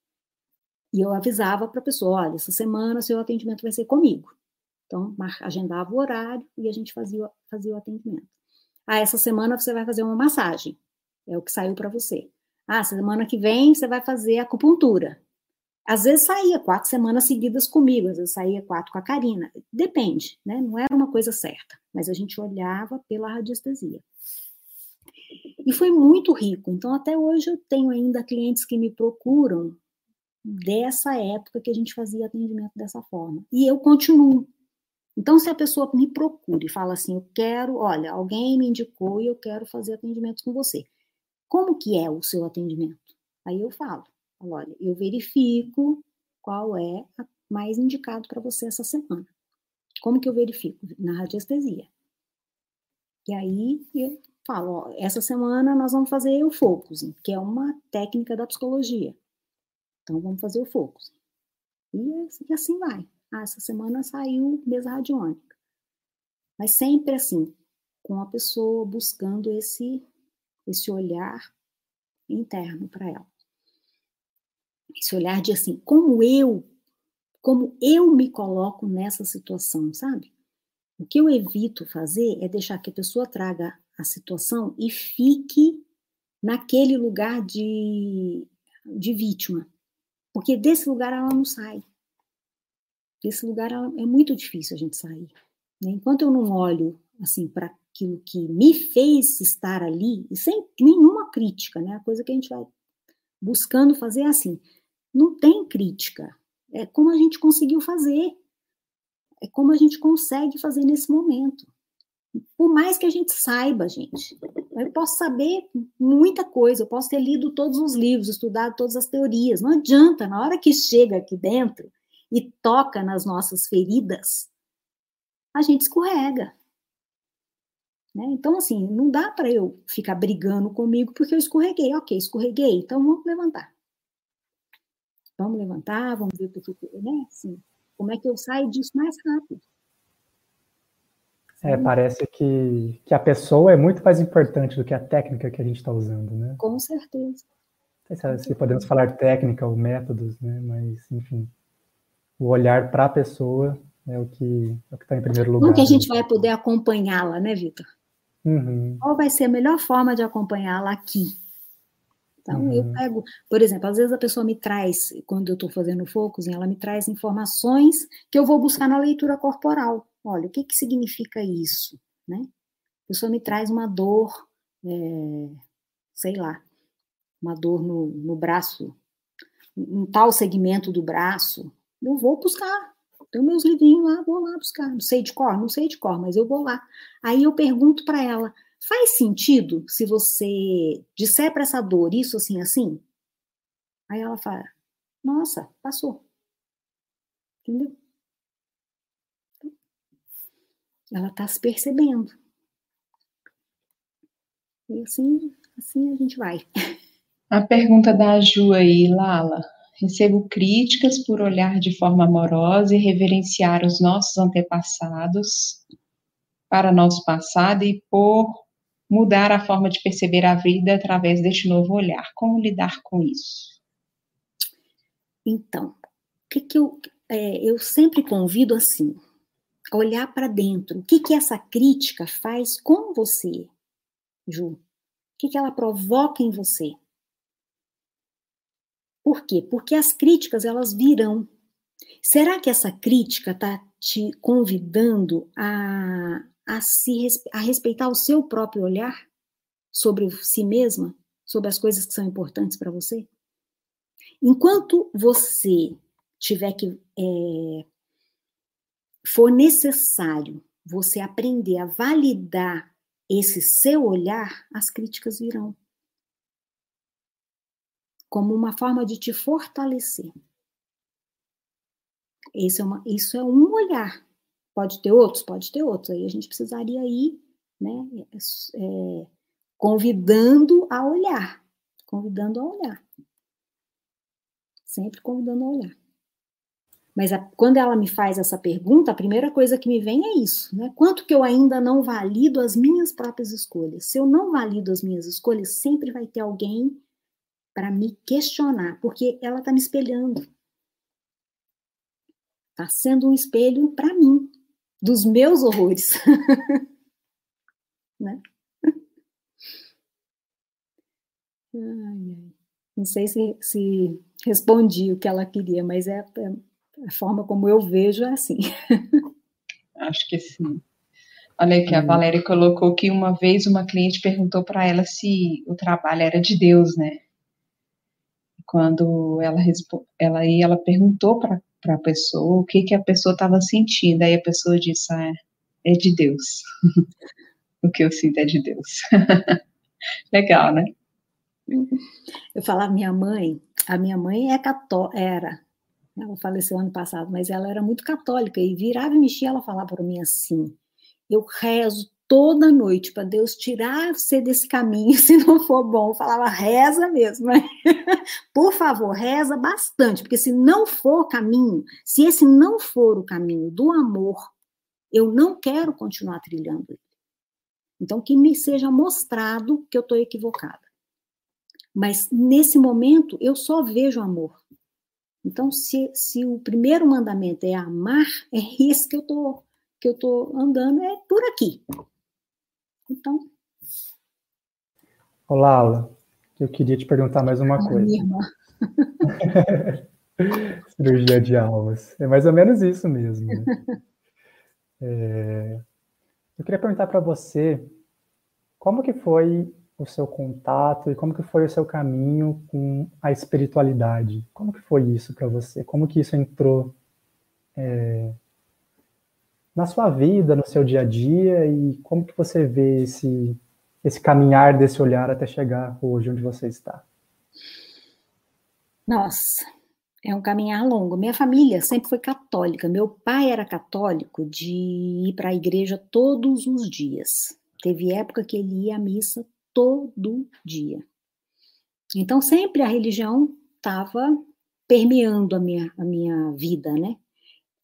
E eu avisava para a pessoa: olha, essa semana seu atendimento vai ser comigo. Então, agendava o horário e a gente fazia, fazia o atendimento. Ah, essa semana você vai fazer uma massagem. É o que saiu para você. Ah, semana que vem você vai fazer acupuntura. Às vezes saía quatro semanas seguidas comigo, às vezes saía quatro com a Karina. Depende, né? Não era uma coisa certa, mas a gente olhava pela radiestesia. E foi muito rico. Então, até hoje eu tenho ainda clientes que me procuram dessa época que a gente fazia atendimento dessa forma. E eu continuo. Então, se a pessoa me procura e fala assim, eu quero, olha, alguém me indicou e eu quero fazer atendimento com você. Como que é o seu atendimento? Aí eu falo, olha, eu verifico qual é mais indicado para você essa semana. Como que eu verifico? Na radiestesia. E aí eu falo, ó, essa semana nós vamos fazer o focusing, que é uma técnica da psicologia. Então vamos fazer o focus. E, e assim vai. Ah, essa semana saiu mesa radiônica. Mas sempre assim, com a pessoa buscando esse esse olhar interno para ela. Esse olhar de assim, como eu, como eu me coloco nessa situação, sabe? O que eu evito fazer é deixar que a pessoa traga a situação e fique naquele lugar de, de vítima. Porque desse lugar ela não sai. Desse lugar ela, é muito difícil a gente sair. Né? Enquanto eu não olho assim para aquilo que me fez estar ali, e sem nenhuma crítica, né? A coisa que a gente vai buscando fazer é assim, não tem crítica. É como a gente conseguiu fazer. É como a gente consegue fazer nesse momento. Por mais que a gente saiba, gente, eu posso saber muita coisa, eu posso ter lido todos os livros, estudado todas as teorias. Não adianta, na hora que chega aqui dentro e toca nas nossas feridas, a gente escorrega. Né? Então, assim, não dá para eu ficar brigando comigo porque eu escorreguei. Ok, escorreguei, então vamos levantar. Vamos levantar, vamos ver o que, né? Assim, como é que eu saio disso mais rápido. É, parece que, que a pessoa é muito mais importante do que a técnica que a gente está usando, né? Com certeza. Não sei se, se podemos falar técnica ou métodos, né? Mas, enfim, o olhar para a pessoa é o que é está em primeiro lugar. Como que a gente vai poder acompanhá-la, né, Vitor? Uhum. Qual vai ser a melhor forma de acompanhá-la aqui? Então, uhum. eu pego, por exemplo, às vezes a pessoa me traz, quando eu estou fazendo focus, ela me traz informações que eu vou buscar na leitura corporal. Olha, o que, que significa isso? Né? A pessoa me traz uma dor, é, sei lá, uma dor no, no braço, um tal segmento do braço. Eu vou buscar. Tenho meus livrinhos lá, vou lá buscar. Não sei de cor? Não sei de cor, mas eu vou lá. Aí eu pergunto para ela: faz sentido se você disser para essa dor isso assim, assim? Aí ela fala: nossa, passou. Entendeu? Ela está se percebendo. E assim, assim a gente vai. A pergunta da Ju aí, Lala. Recebo críticas por olhar de forma amorosa e reverenciar os nossos antepassados para nosso passado e por mudar a forma de perceber a vida através deste novo olhar. Como lidar com isso? Então, o que, que eu, é, eu sempre convido assim, olhar para dentro. O que, que essa crítica faz com você, Ju? O que, que ela provoca em você? Por quê? Porque as críticas elas virão. Será que essa crítica está te convidando a, a, se, a respeitar o seu próprio olhar sobre si mesma, sobre as coisas que são importantes para você? Enquanto você tiver que é, for necessário você aprender a validar esse seu olhar, as críticas virão. Como uma forma de te fortalecer. é uma, isso é um olhar. Pode ter outros? Pode ter outros. Aí a gente precisaria ir né, é, convidando a olhar. Convidando a olhar. Sempre convidando a olhar. Mas a, quando ela me faz essa pergunta, a primeira coisa que me vem é isso, né? Quanto que eu ainda não valido as minhas próprias escolhas? Se eu não valido as minhas escolhas, sempre vai ter alguém para me questionar, porque ela está me espelhando. Está sendo um espelho para mim, dos meus horrores. né? Não sei se, se respondi o que ela queria, mas é, é a forma como eu vejo é assim. Acho que sim. Olha aqui, a hum. Valéria colocou que uma vez uma cliente perguntou para ela se o trabalho era de Deus, né? Quando ela ela aí ela perguntou para a pessoa o que que a pessoa estava sentindo, aí a pessoa disse: ah, é de Deus. o que eu sinto é de Deus. Legal, né? Eu falava minha mãe, a minha mãe é cató era ela faleceu ano passado, mas ela era muito católica e virava e mexia, ela falava para mim assim: eu rezo toda noite para Deus tirar você desse caminho, se não for bom. Eu falava, reza mesmo. Por favor, reza bastante, porque se não for caminho, se esse não for o caminho do amor, eu não quero continuar trilhando ele. Então, que me seja mostrado que eu estou equivocada. Mas nesse momento, eu só vejo amor. Então, se, se o primeiro mandamento é amar, é isso que eu tô que eu tô andando é por aqui. Então. Olá, Aula. Eu queria te perguntar mais uma ah, coisa. Minha irmã. Cirurgia de almas. É mais ou menos isso mesmo. Né? É... Eu queria perguntar para você como que foi o seu contato e como que foi o seu caminho com a espiritualidade? Como que foi isso para você? Como que isso entrou é, na sua vida, no seu dia a dia e como que você vê esse esse caminhar desse olhar até chegar hoje onde você está? Nossa, é um caminhar longo. Minha família sempre foi católica. Meu pai era católico de ir para a igreja todos os dias. Teve época que ele ia à missa todo dia. Então, sempre a religião estava permeando a minha, a minha vida, né?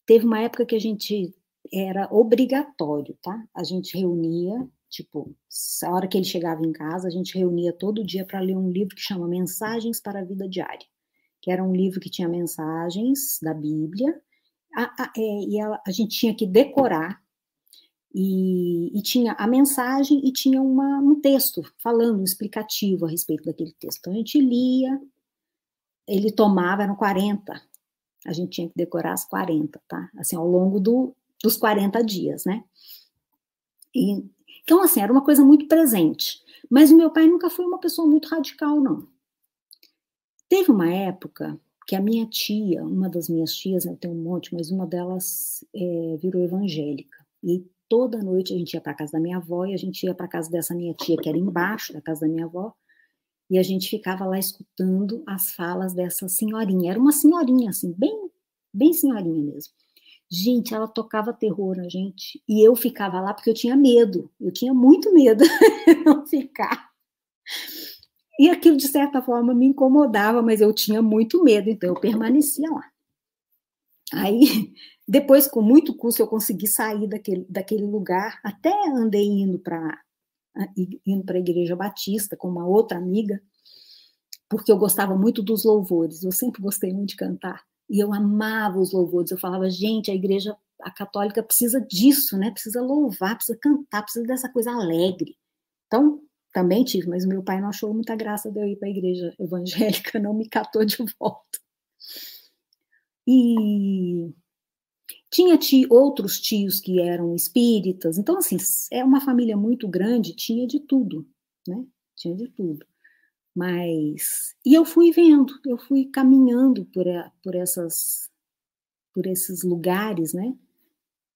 Teve uma época que a gente era obrigatório, tá? A gente reunia, tipo, a hora que ele chegava em casa, a gente reunia todo dia para ler um livro que chama Mensagens para a Vida Diária, que era um livro que tinha mensagens da Bíblia, a, a, é, e a, a gente tinha que decorar e, e, tinha a mensagem e tinha uma, um texto falando, um explicativo a respeito daquele texto. Então a gente lia, ele tomava, eram 40. A gente tinha que decorar as 40, tá? Assim, ao longo do, dos 40 dias, né? E, então, assim, era uma coisa muito presente. Mas o meu pai nunca foi uma pessoa muito radical, não. Teve uma época que a minha tia, uma das minhas tias, eu tenho um monte, mas uma delas é, virou evangélica. E toda noite a gente ia para casa da minha avó e a gente ia para casa dessa minha tia, que era embaixo da casa da minha avó, e a gente ficava lá escutando as falas dessa senhorinha. Era uma senhorinha, assim, bem, bem senhorinha mesmo. Gente, ela tocava terror na gente. E eu ficava lá porque eu tinha medo. Eu tinha muito medo de não ficar. E aquilo, de certa forma, me incomodava, mas eu tinha muito medo, então eu permanecia lá. Aí, depois, com muito custo, eu consegui sair daquele, daquele lugar, até andei indo para indo para a Igreja Batista com uma outra amiga, porque eu gostava muito dos louvores, eu sempre gostei muito de cantar, e eu amava os louvores, eu falava, gente, a igreja a católica precisa disso, né? Precisa louvar, precisa cantar, precisa dessa coisa alegre. Então, também tive, mas o meu pai não achou muita graça de eu ir para a igreja evangélica, não me catou de volta. E tinha tio, outros tios que eram espíritas, então, assim, é uma família muito grande, tinha de tudo, né? Tinha de tudo. Mas. E eu fui vendo, eu fui caminhando por, por, essas, por esses lugares, né?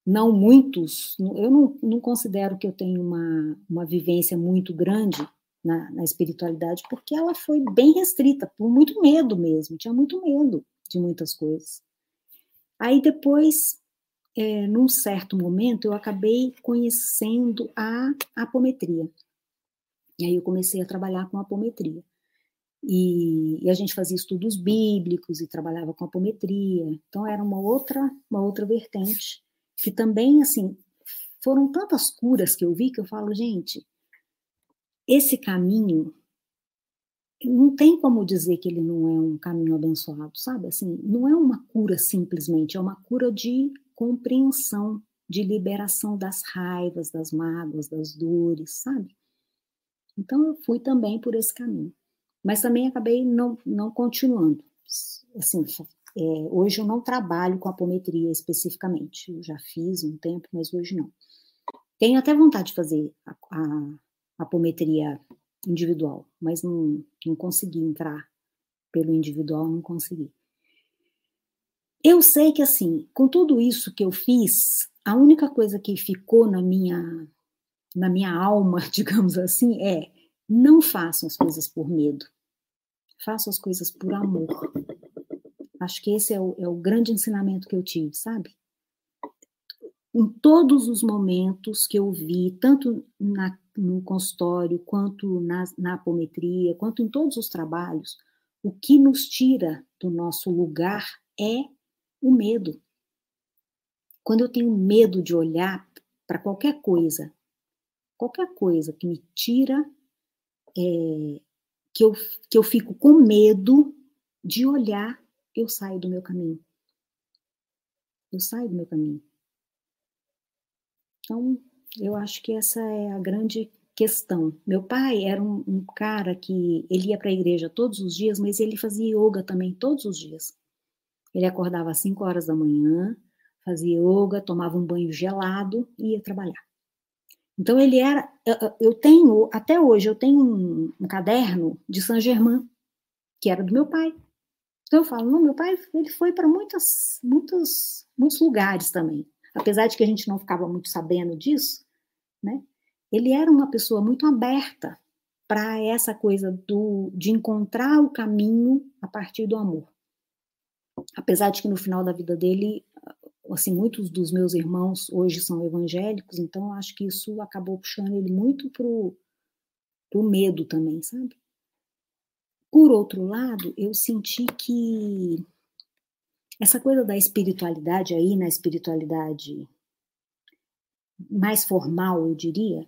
Não muitos, eu não, não considero que eu tenho uma, uma vivência muito grande na, na espiritualidade, porque ela foi bem restrita, por muito medo mesmo, tinha muito medo de muitas coisas. Aí depois, é, num certo momento, eu acabei conhecendo a apometria. E aí eu comecei a trabalhar com apometria. E, e, a gente fazia estudos bíblicos e trabalhava com apometria. Então era uma outra, uma outra vertente que também assim foram tantas curas que eu vi que eu falo, gente, esse caminho não tem como dizer que ele não é um caminho abençoado, sabe? Assim, não é uma cura simplesmente, é uma cura de compreensão, de liberação das raivas, das mágoas, das dores, sabe? Então eu fui também por esse caminho, mas também acabei não, não continuando. Assim, é, hoje eu não trabalho com apometria especificamente, eu já fiz um tempo, mas hoje não. Tenho até vontade de fazer a, a apometria individual, mas não, não consegui entrar pelo individual, não consegui. Eu sei que, assim, com tudo isso que eu fiz, a única coisa que ficou na minha, na minha alma, digamos assim, é não façam as coisas por medo. Façam as coisas por amor. Acho que esse é o, é o grande ensinamento que eu tive, sabe? Em todos os momentos que eu vi, tanto na no consultório, quanto na, na apometria, quanto em todos os trabalhos, o que nos tira do nosso lugar é o medo. Quando eu tenho medo de olhar para qualquer coisa, qualquer coisa que me tira, é, que, eu, que eu fico com medo de olhar, eu saio do meu caminho. Eu saio do meu caminho. Então, eu acho que essa é a grande questão. Meu pai era um, um cara que ele ia para a igreja todos os dias, mas ele fazia yoga também todos os dias. Ele acordava às 5 horas da manhã, fazia yoga, tomava um banho gelado e ia trabalhar. Então ele era, eu tenho até hoje eu tenho um, um caderno de Saint Germain que era do meu pai. Então eu falo, não, meu pai ele foi para muitas, muitos, muitos lugares também. Apesar de que a gente não ficava muito sabendo disso, né? Ele era uma pessoa muito aberta para essa coisa do, de encontrar o caminho a partir do amor. Apesar de que no final da vida dele, assim, muitos dos meus irmãos hoje são evangélicos, então acho que isso acabou puxando ele muito pro, pro medo também, sabe? Por outro lado, eu senti que essa coisa da espiritualidade aí, na espiritualidade mais formal, eu diria,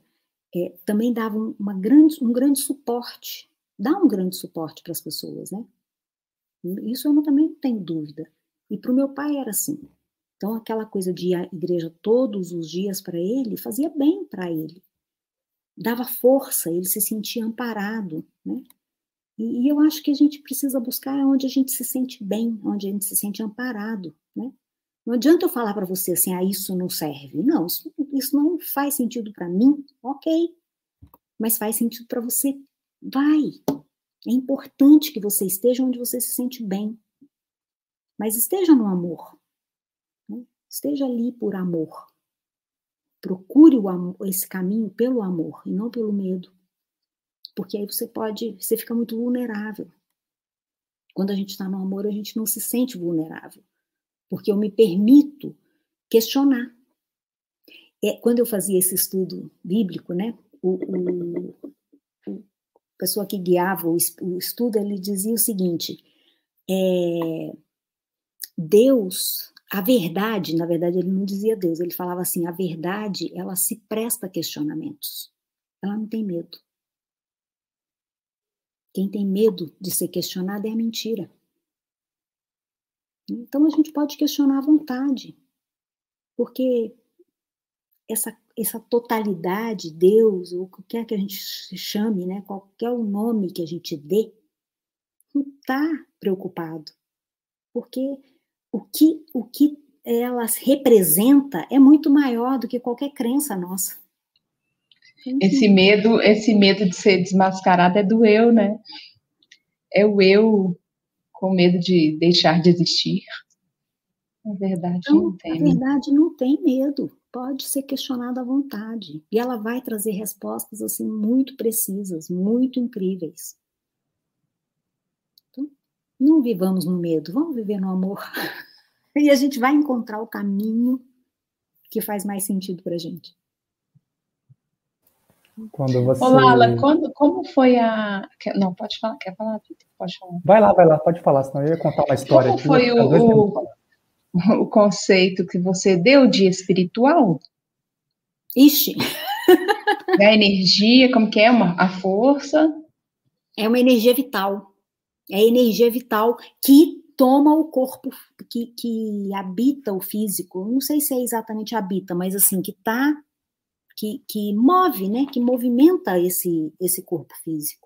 é, também dava uma grande, um grande suporte, dá um grande suporte para as pessoas, né? Isso eu não, também não tenho dúvida. E para o meu pai era assim. Então, aquela coisa de ir à igreja todos os dias para ele fazia bem para ele. Dava força, ele se sentia amparado, né? E, e, eu acho que a gente precisa buscar onde a gente se sente bem, onde a gente se sente amparado, né? Não adianta eu falar para você assim, ah, isso não serve. Não, isso, isso não faz sentido para mim, ok. Mas faz sentido para você. Vai. É importante que você esteja onde você se sente bem. Mas esteja no amor. Né? Esteja ali por amor. Procure amor, esse caminho pelo amor e não pelo medo. Porque aí você pode, você fica muito vulnerável. Quando a gente está no amor, a gente não se sente vulnerável porque eu me permito questionar. É, quando eu fazia esse estudo bíblico, né, o, o, pessoa que guiava o, estudo, ele dizia o seguinte, é, Deus, a verdade, na verdade ele não dizia Deus, ele falava assim, a verdade, ela se presta a questionamentos, ela não tem medo. Quem tem medo de ser questionado é a mentira. Então a gente pode questionar à vontade, porque essa, essa totalidade, Deus, ou o que quer que a gente chame, né, qualquer o nome que a gente dê, não está preocupado, porque o que, o que ela representa é muito maior do que qualquer crença nossa. Esse medo, esse medo de ser desmascarado é do eu, né? É o eu com medo de deixar de existir. Na verdade, então, não tem. Na verdade, não tem medo. Pode ser questionada à vontade. E ela vai trazer respostas assim muito precisas, muito incríveis. Então, não vivamos no medo, vamos viver no amor. e a gente vai encontrar o caminho que faz mais sentido para a gente. Quando você. Olá, Lala, quando, como foi a. Não, pode falar, quer falar? Pode falar. Vai lá, vai lá, pode falar, senão eu ia contar uma história. Como foi o, o, conceito que você deu de espiritual? Ixi! Da energia, como que é? Uma, a força? É uma energia vital. É a energia vital que toma o corpo, que, que habita o físico. Não sei se é exatamente habita, mas assim, que tá, que, que move, né? Que movimenta esse, esse corpo físico.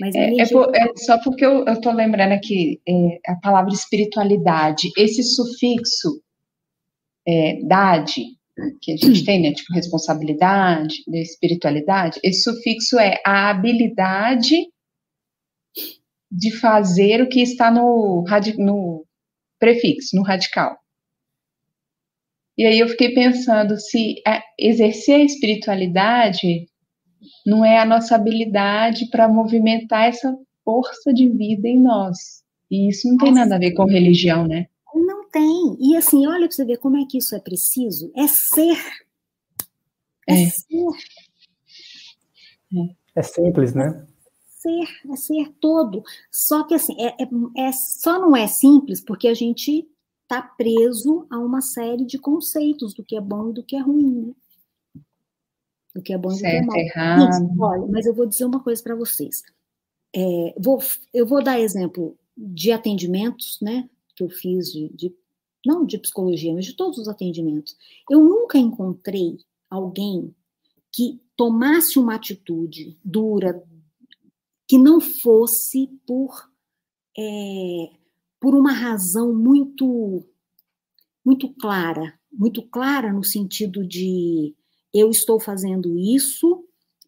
Mas é, é, por, é, só porque eu, tô lembrando aqui é, a palavra espiritualidade, esse sufixo é, dade, que a gente tem, né, tipo responsabilidade, espiritualidade, esse sufixo é a habilidade de fazer o que está no, no prefixo, no radical. E aí eu fiquei pensando se é, exercer a espiritualidade não é a nossa habilidade para movimentar essa força de vida em nós. E isso não tem nada a ver com religião, né? Não tem. E assim, olha para você ver como é que isso é preciso. É ser. É, é ser. É simples, né? ser, é ser todo. Só que assim, é, é, é só não é simples porque a gente está preso a uma série de conceitos do que é bom e do que é ruim, né? Do que é bom e do que é mal. Isso, olha, mas eu vou dizer uma coisa para vocês. É, vou, eu vou dar exemplo de atendimentos, né? Que eu fiz de, de não de psicologia, mas de todos os atendimentos. Eu nunca encontrei alguém que tomasse uma atitude dura, que não fosse por é, por uma razão muito muito clara, muito clara no sentido de eu estou fazendo isso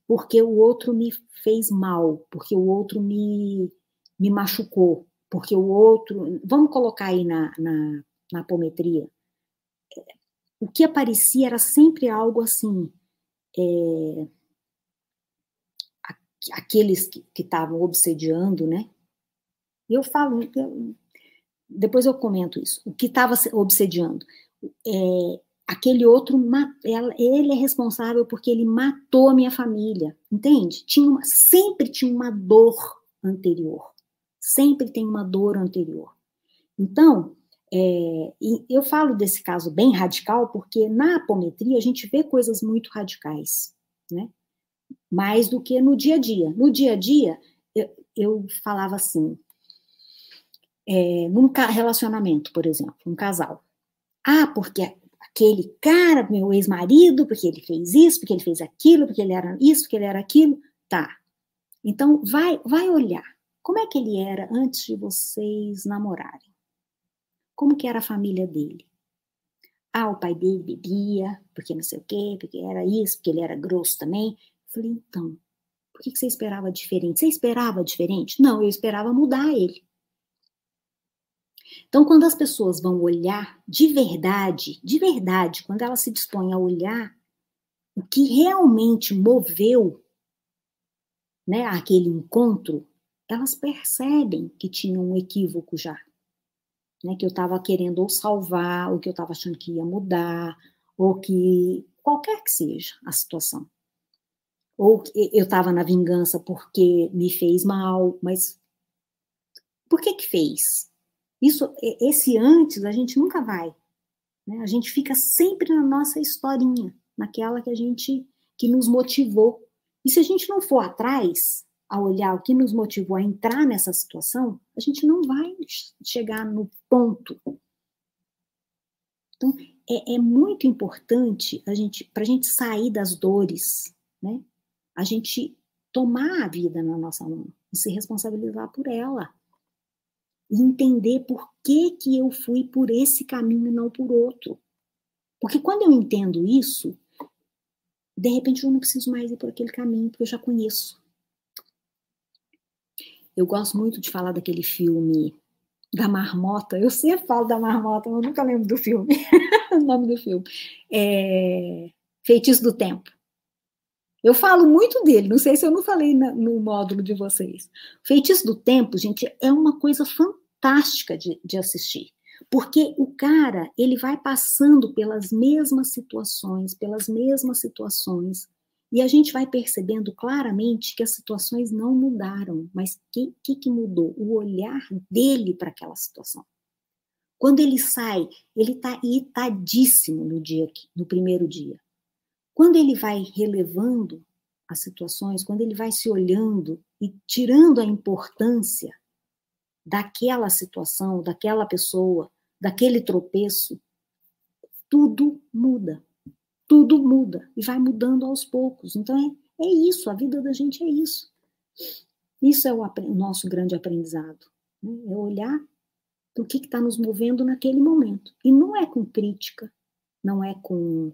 porque o outro me fez mal, porque o outro me, me machucou, porque o outro. Vamos colocar aí na, na, na apometria. O que aparecia era sempre algo assim. É, aqueles que estavam obsediando, né? E eu falo, depois eu comento isso. O que estava obsediando? É, aquele outro, ele é responsável porque ele matou a minha família, entende? Tinha uma, sempre tinha uma dor anterior. Sempre tem uma dor anterior. Então, é, eu falo desse caso bem radical porque na apometria a gente vê coisas muito radicais, né? mais do que no dia a dia. No dia a dia, eu, eu falava assim, é, num relacionamento, por exemplo, um casal. Ah, porque aquele cara, meu ex-marido, porque ele fez isso, porque ele fez aquilo, porque ele era isso, porque ele era aquilo. Tá. Então, vai, vai olhar. Como é que ele era antes de vocês namorarem? Como que era a família dele? Ah, o pai dele bebia, porque não sei o quê, porque era isso, porque ele era grosso também. Falei, então, por que você esperava diferente? Você esperava diferente? Não, eu esperava mudar ele. Então, quando as pessoas vão olhar de verdade, de verdade, quando elas se dispõem a olhar o que realmente moveu né, aquele encontro, elas percebem que tinha um equívoco já. Né, que eu estava querendo ou salvar, ou que eu estava achando que ia mudar, ou que qualquer que seja a situação ou eu estava na vingança porque me fez mal, mas por que que fez? Isso, esse antes a gente nunca vai, né? A gente fica sempre na nossa historinha, naquela que a gente que nos motivou. E se a gente não for atrás a olhar o que nos motivou a entrar nessa situação, a gente não vai chegar no ponto. Então, é, é muito importante a gente, para a gente sair das dores, né? a gente tomar a vida na nossa mão e se responsabilizar por ela. E entender por que, que eu fui por esse caminho e não por outro. Porque quando eu entendo isso, de repente eu não preciso mais ir por aquele caminho, porque eu já conheço. Eu gosto muito de falar daquele filme da marmota. Eu sempre falo da marmota, mas eu nunca lembro do filme. o nome do filme. É... Feitiço do Tempo. Eu falo muito dele, não sei se eu não falei na, no módulo de vocês. Feitiço do Tempo, gente, é uma coisa fantástica de, de assistir. Porque o cara, ele vai passando pelas mesmas situações, pelas mesmas situações, e a gente vai percebendo claramente que as situações não mudaram, mas o que, que, que mudou? O olhar dele para aquela situação. Quando ele sai, ele está irritadíssimo no dia, no primeiro dia. Quando ele vai relevando as situações, quando ele vai se olhando e tirando a importância daquela situação, daquela pessoa, daquele tropeço, tudo muda. Tudo muda e vai mudando aos poucos. Então é, é isso, a vida da gente é isso. Isso é o, o nosso grande aprendizado. Né? É olhar para o que está nos movendo naquele momento. E não é com crítica, não é com,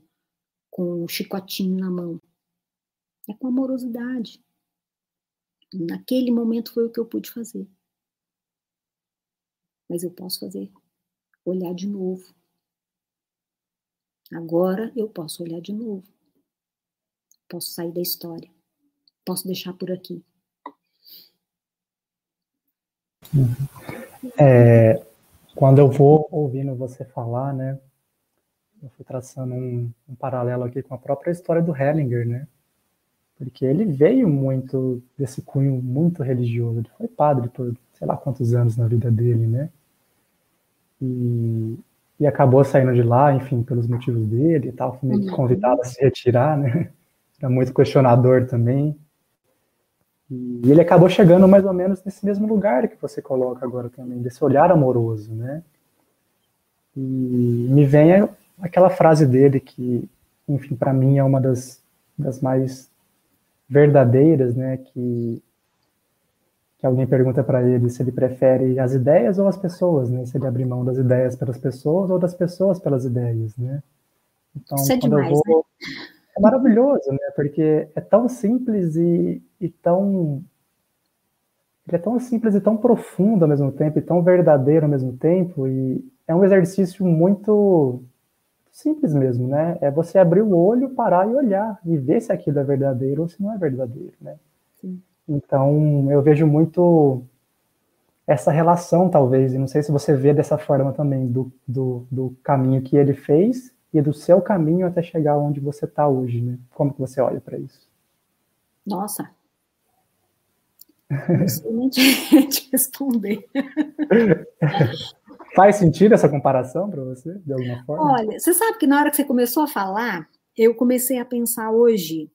com um chicotinho na mão. É com amorosidade. Naquele momento foi o que eu pude fazer. Mas eu posso fazer olhar de novo. Agora eu posso olhar de novo. Posso sair da história. Posso deixar por aqui. É, quando eu vou ouvindo você falar, né, eu fui traçando um, um, paralelo aqui com a própria história do Hellinger, né, porque ele veio muito desse cunho muito religioso, ele foi padre por sei lá quantos anos na vida dele, né, e, e acabou saindo de lá, enfim, pelos motivos dele e tal, foi meio uhum. convidado a se retirar, né, era muito questionador também, e ele acabou chegando mais ou menos nesse mesmo lugar que você coloca agora também, desse olhar amoroso, né, e me vem aquela frase dele que, enfim, para mim é uma das, das mais verdadeiras, né, que, que alguém pergunta para ele se ele prefere as ideias ou as pessoas, né, se ele abre mão das ideias pelas pessoas ou das pessoas pelas ideias, né. Então, Isso é quando demais, eu vou, né? é maravilhoso, né, porque é tão simples e, e tão ele é tão simples e tão profundo ao mesmo tempo e tão verdadeiro ao mesmo tempo e é um exercício muito simples mesmo, né? É você abrir o olho, parar e olhar e ver se aquilo é verdadeiro ou se não é verdadeiro, né? Então, eu vejo muito essa relação, talvez, e não sei se você vê dessa forma também, do, do, do caminho que ele fez e do seu caminho até chegar onde você está hoje, né? Como que você olha para isso? Nossa, sei nem te responder. Faz sentido essa comparação para você, de alguma forma? Olha, você sabe que na hora que você começou a falar, eu comecei a pensar hoje,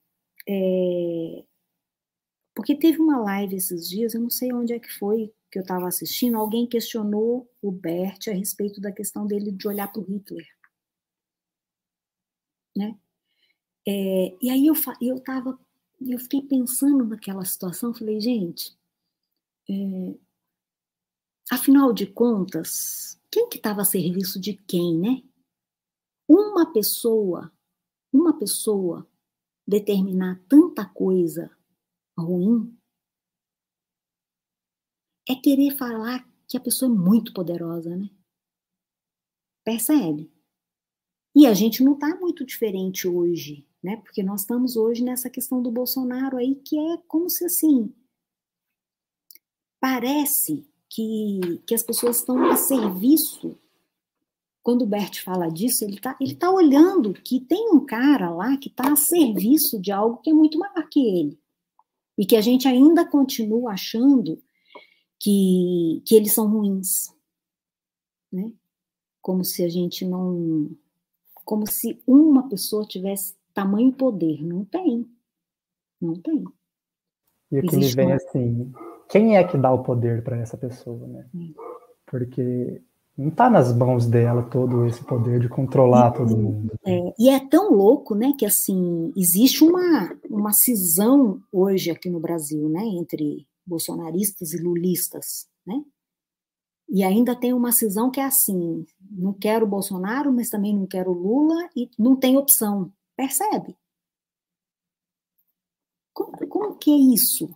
é... porque teve uma live esses dias, eu não sei onde é que foi que eu estava assistindo, alguém questionou o Bert a respeito da questão dele de olhar para o Hitler. Né? É, e aí eu, eu tava, eu fiquei pensando naquela situação, falei, gente, é, Afinal de contas, quem que estava a serviço de quem, né? Uma pessoa, uma pessoa determinar tanta coisa ruim é querer falar que a pessoa é muito poderosa, né? Percebe? E a gente não está muito diferente hoje, né? Porque nós estamos hoje nessa questão do Bolsonaro aí, que é como se assim. Parece que, que as pessoas estão a serviço. Quando o Bert fala disso, ele está ele tá olhando que tem um cara lá que está a serviço de algo que é muito maior que ele. E que a gente ainda continua achando que, que eles são ruins. Né? Como se a gente não. Como se uma pessoa tivesse tamanho poder. Não tem. Não tem. E o que me vem uma... assim, quem é que dá o poder para essa pessoa, né? Porque não está nas mãos dela todo esse poder de controlar e, todo mundo. É, e é tão louco, né, que assim existe uma uma cisão hoje aqui no Brasil, né, entre bolsonaristas e lulistas, né? E ainda tem uma cisão que é assim: não quero Bolsonaro, mas também não quero Lula e não tem opção. Percebe? Como, como que é isso?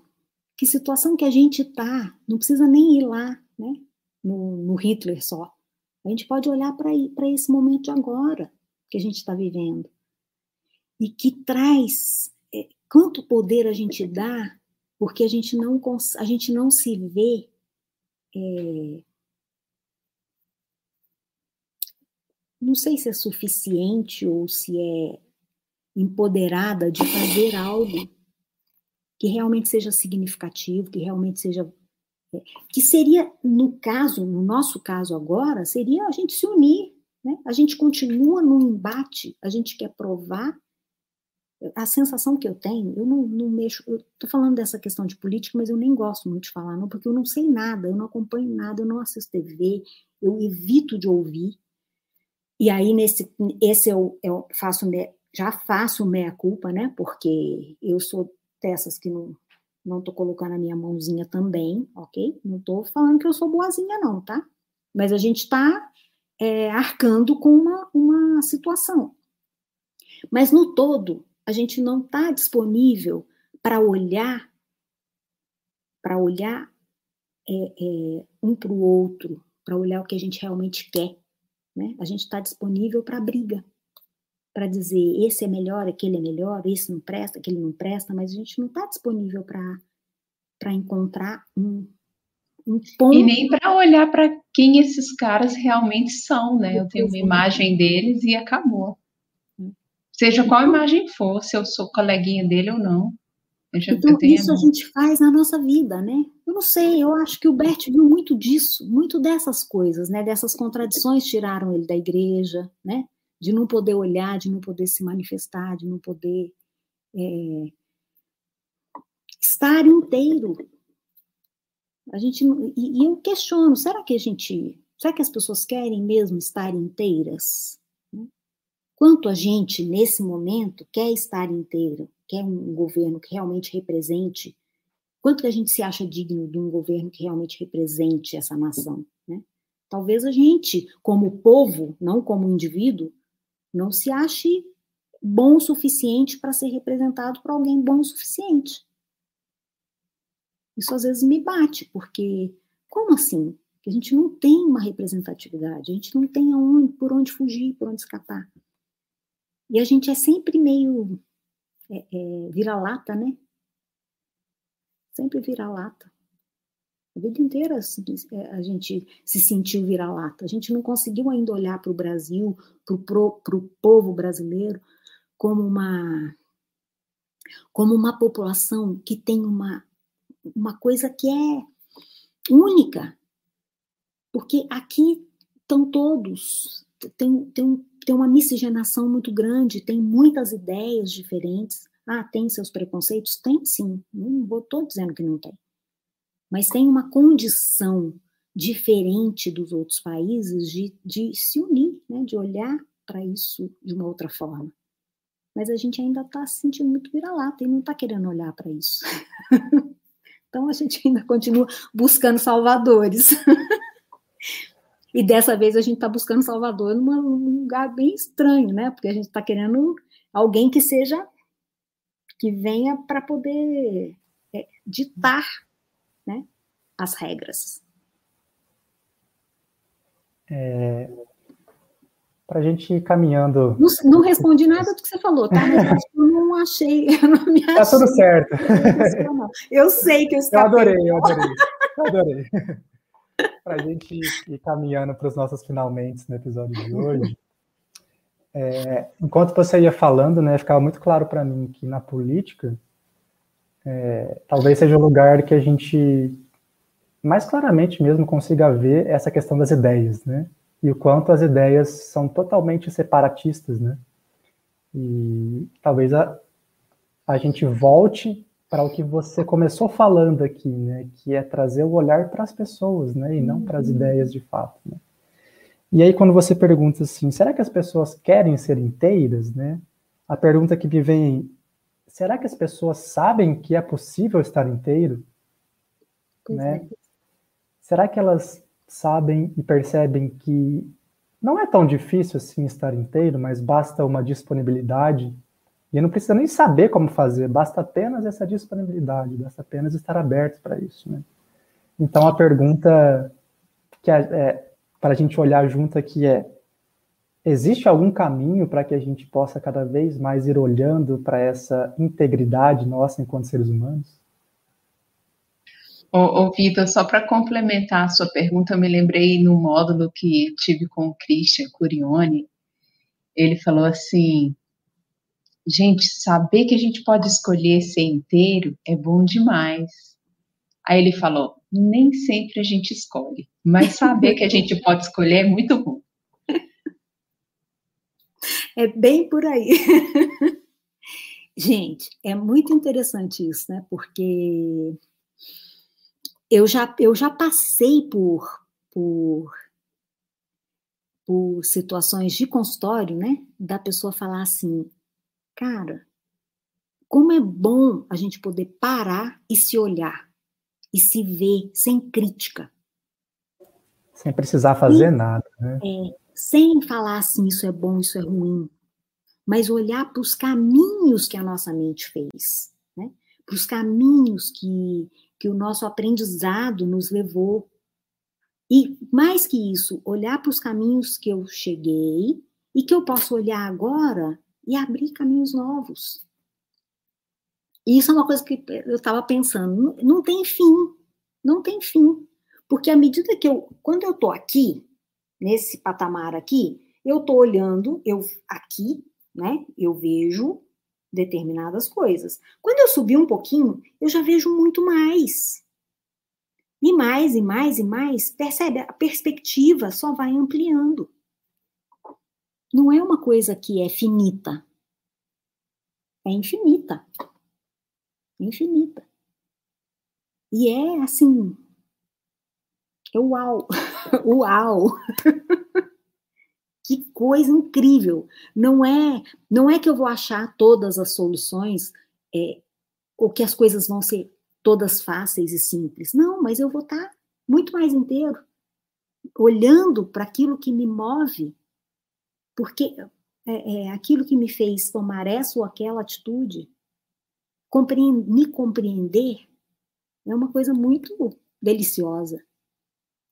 que situação que a gente está, não precisa nem ir lá, né, no, no Hitler só. A gente pode olhar para esse momento de agora que a gente está vivendo. E que traz é, quanto poder a gente dá, porque a gente não, a gente não se vê é, não sei se é suficiente ou se é empoderada de fazer algo que realmente seja significativo, que realmente seja que seria no caso, no nosso caso agora, seria a gente se unir, né? A gente continua no embate, a gente quer provar a sensação que eu tenho, eu não, não mexo, eu tô falando dessa questão de política, mas eu nem gosto muito de falar, não, porque eu não sei nada, eu não acompanho nada, eu não assisto TV, eu evito de ouvir. E aí, nesse, esse eu, eu faço, já faço meia-culpa, né, porque eu sou dessas que não, não tô colocando a minha mãozinha também, ok? Não tô falando que eu sou boazinha, não, tá? Mas a gente tá é, arcando com uma, uma situação. Mas no todo, a gente não está disponível para olhar, para olhar é, é, um para o outro, para olhar o que a gente realmente quer. Né? A gente está disponível para briga, para dizer esse é melhor, aquele é melhor, esse não presta, aquele não presta, mas a gente não está disponível para encontrar um, um ponto. E nem para olhar para quem esses caras realmente são, né? Eu tenho uma imagem deles e acabou. Seja qual imagem for, se eu sou coleguinha dele ou não. Já, então, isso a gente faz na nossa vida, né? Eu não sei, eu acho que o Bert viu muito disso, muito dessas coisas, né? Dessas contradições tiraram ele da igreja, né? De não poder olhar, de não poder se manifestar, de não poder é, estar inteiro. A gente e, e eu questiono, será que a gente, será que as pessoas querem mesmo estar inteiras? quanto a gente, nesse momento, quer estar inteiro, quer um governo que realmente represente, quanto que a gente se acha digno de um governo que realmente represente essa nação, né? Talvez a gente, como povo, não como indivíduo, não se ache bom o suficiente para ser representado por alguém bom o suficiente. Isso às vezes me bate, porque como assim? Que a gente não tem uma representatividade, a gente não tem aonde, por onde fugir, por onde escapar. E a gente é sempre meio é, é, vira-lata, né? Sempre vira-lata. A vida inteira é, a gente se sentiu vira-lata. A gente não conseguiu ainda olhar para o Brasil, para o povo brasileiro, como uma, como uma população que tem uma, uma coisa que é única. Porque aqui estão todos, tem, tem, tem uma miscigenação muito grande, tem muitas ideias diferentes. Ah, tem seus preconceitos? Tem sim, não estou dizendo que não tem. Mas tem uma condição diferente dos outros países de, de se unir, né, de olhar para isso de uma outra forma. Mas a gente ainda está se sentindo muito vira-lata e não está querendo olhar para isso. então a gente ainda continua buscando salvadores. E dessa vez a gente está buscando Salvador num lugar bem estranho, né? Porque a gente está querendo alguém que seja, que venha para poder é, ditar as regras. É, para a gente ir caminhando. Não, não, respondi nada do que você falou, tá? Mas eu não achei, eu não me achei. Tá tudo certo. Eu sei que eu escapei. Eu adorei, eu adorei. Eu adorei para a gente ir caminhando para os nossos finalmente no episódio de hoje, é, enquanto você ia falando, né, ficava muito claro para mim que na política, é, talvez seja o lugar que a gente mais claramente mesmo consiga ver essa questão das ideias, né? E o quanto as ideias são totalmente separatistas, né? E talvez a, a gente volte para o que você começou falando aqui, né, que é trazer o olhar para as pessoas, né, e não para as uhum. ideias de fato. Né? E aí quando você pergunta assim, será que as pessoas querem ser inteiras, né? A pergunta que me vem, será que as pessoas sabem que é possível estar inteiro, né? Será que elas sabem e percebem que não é tão difícil assim estar inteiro, mas basta uma disponibilidade e não precisa nem saber como fazer, basta apenas essa disponibilidade, basta apenas estar aberto para isso. Né? Então, a pergunta que é, é para a gente olhar junto aqui é: existe algum caminho para que a gente possa cada vez mais ir olhando para essa integridade nossa enquanto seres humanos? Ô, ô Vitor, só para complementar a sua pergunta, eu me lembrei no módulo que tive com o Christian Curione, ele falou assim: gente, saber que a gente pode escolher ser inteiro é bom demais. Aí ele falou: nem sempre a gente escolhe, mas saber que a gente pode escolher é muito bom. É bem por aí. Gente, é muito interessante isso, né? Porque eu já, eu já passei por, por, por situações de consultório, né? Da pessoa falar assim, cara, como é bom a gente poder parar e se olhar e se ver sem crítica. Sem precisar fazer nada, né? É, sem falar assim, isso é bom, isso é ruim, mas olhar para os caminhos que a nossa mente fez, né? para os caminhos que, que o nosso aprendizado nos levou. E mais que isso, olhar para os caminhos que eu cheguei e que eu posso olhar agora e abrir caminhos novos. E isso é uma coisa que eu estava pensando, não, tem fim, não tem fim. Porque à medida que eu, quando eu estou aqui, nesse patamar aqui, eu estou olhando, eu aqui, né, eu vejo determinadas coisas. Quando eu subir um pouquinho, eu já vejo muito mais. E mais, e mais, e mais, percebe? A perspectiva só vai ampliando. Não é uma coisa que é finita. É infinita. Infinita. E é assim. Uau! Uau! Que coisa incrível! Não é, não é que eu vou achar todas as soluções é, ou que as coisas vão ser todas fáceis e simples. Não, mas eu vou estar muito mais inteiro, olhando para aquilo que me move, porque é, é, aquilo que me fez tomar essa ou aquela atitude, me compreender, é uma coisa muito deliciosa.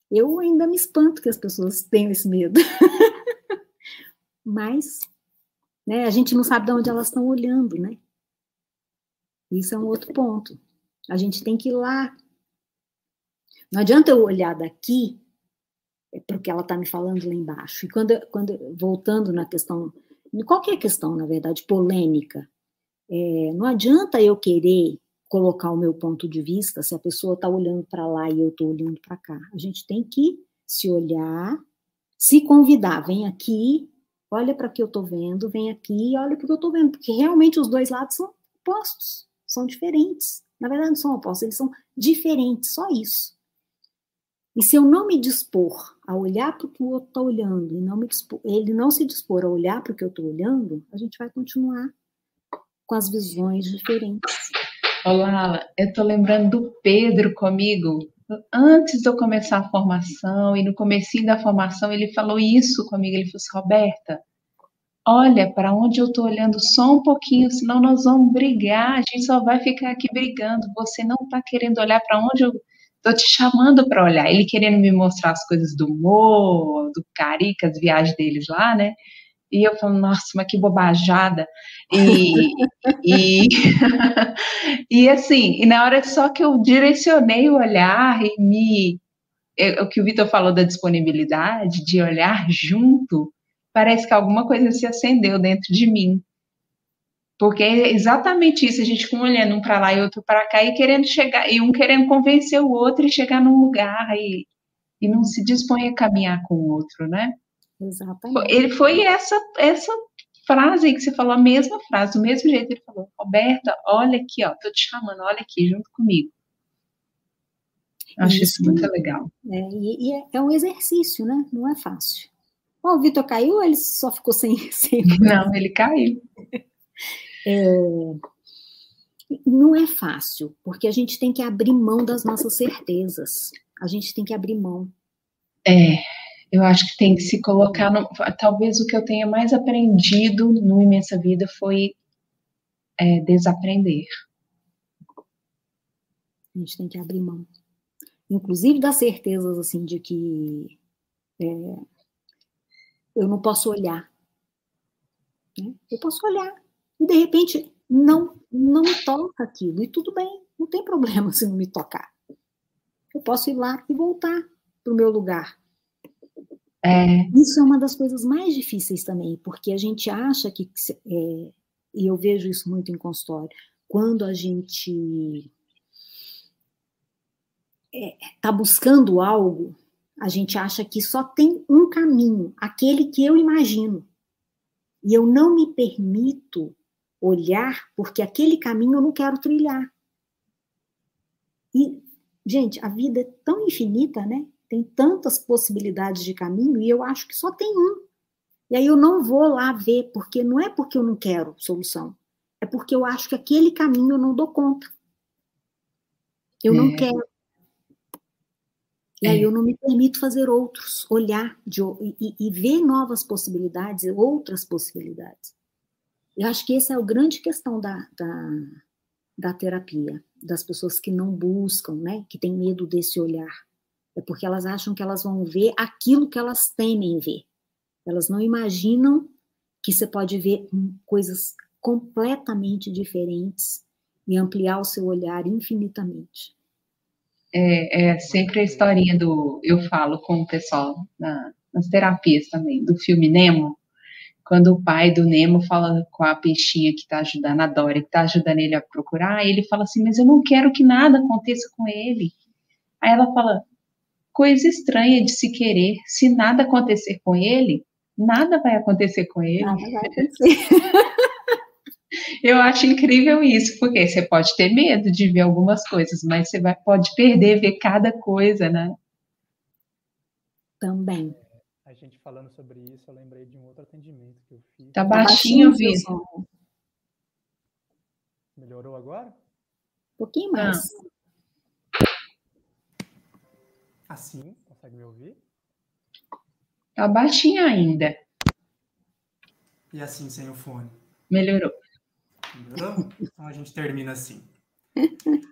Eu ainda me espanto que as pessoas tenham esse medo. mas né, a gente não sabe de onde elas estão olhando, né? Isso é um outro ponto. A gente tem que ir lá. Não adianta eu olhar daqui é porque ela está me falando lá embaixo. E quando, quando voltando na questão, qualquer questão, na verdade, polêmica, é, não adianta eu querer colocar o meu ponto de vista se a pessoa está olhando para lá e eu estou olhando para cá. A gente tem que se olhar, se convidar, vem aqui, olha para o que eu estou vendo, vem aqui, olha para o que eu estou vendo, porque realmente os dois lados são opostos, são diferentes. Na verdade, não são opostos, eles são diferentes, só isso. E se eu não me dispor a olhar para o que o outro está olhando, e não dispor, ele não se dispor a olhar para o que eu estou olhando, a gente vai continuar com as visões diferentes. Olá, eu estou lembrando do Pedro comigo, antes de eu começar a formação, e no comecinho da formação, ele falou isso comigo, ele falou assim, Roberta, olha para onde eu estou olhando só um pouquinho, senão nós vamos brigar, a gente só vai ficar aqui brigando, você não está querendo olhar para onde eu estou te chamando para olhar, ele querendo me mostrar as coisas do Mo, do Carica, as viagens deles lá, né, e eu falo, nossa, mas que bobajada. E, e, e assim, e na hora só que eu direcionei o olhar e me. É, o que o Vitor falou da disponibilidade, de olhar junto, parece que alguma coisa se acendeu dentro de mim. Porque é exatamente isso, a gente com olhando um para lá e outro para cá e querendo chegar, e um querendo convencer o outro e chegar num lugar e, e não se dispõe a caminhar com o outro, né? Exatamente. Ele foi essa, essa frase que você falou, a mesma frase, do mesmo jeito ele falou, Roberta, olha aqui, ó, tô te chamando, olha aqui, junto comigo. Acho isso, isso muito legal. É, e, e é, é, um exercício, né? Não é fácil. Bom, o Vitor caiu ou ele só ficou sem. sem... Não, ele caiu. É, não é fácil, porque a gente tem que abrir mão das nossas certezas. A gente tem que abrir mão. É, eu acho que tem que se colocar. No, talvez o que eu tenha mais aprendido no Imensa Vida foi é, desaprender. A gente tem que abrir mão. Inclusive das certezas, assim, de que é, eu não posso olhar. Né? Eu posso olhar. E, de repente, não, não me toca aquilo. E tudo bem, não tem problema se não me tocar. Eu posso ir lá e voltar para o meu lugar É. Isso é uma das coisas mais difíceis também, porque a gente acha que, é, e eu vejo isso muito em consultório, quando a gente está é, tá buscando algo, a gente acha que só tem um caminho, aquele que eu imagino. E eu não me permito olhar, porque aquele caminho eu não quero trilhar. E, gente, a vida é tão infinita, né? Tem tantas possibilidades de caminho e eu acho que só tem um. E aí eu não vou lá ver, porque não é porque eu não quero solução, é porque eu acho que aquele caminho eu não dou conta. Eu é. não quero. E é. aí eu não me permito fazer outros, olhar de, e, e ver novas possibilidades, outras possibilidades. Eu acho que essa é a grande questão da, da, da terapia, das pessoas que não buscam, né, que têm medo desse olhar. É porque elas acham que elas vão ver aquilo que elas temem ver. Elas não imaginam que você pode ver coisas completamente diferentes e ampliar o seu olhar infinitamente. É, é sempre a historinha do. Eu falo com o pessoal na, nas terapias também, do filme Nemo, quando o pai do Nemo fala com a peixinha que está ajudando, a Dora, que está ajudando ele a procurar, ele fala assim: Mas eu não quero que nada aconteça com ele. Aí ela fala: Coisa estranha de se querer. Se nada acontecer com ele, nada vai acontecer com ele. Nada vai acontecer. Eu acho incrível isso, porque você pode ter medo de ver algumas coisas, mas você vai, pode perder ver cada coisa, né? Também. A gente falando sobre isso, eu lembrei de um outro atendimento que eu fiz. Tá baixinho, Vitor. Melhorou agora? Um pouquinho mais. Ah. Assim, consegue me ouvir? Tá baixinho ainda. E assim, sem o fone? Melhorou. Melhorou? Então a gente termina assim.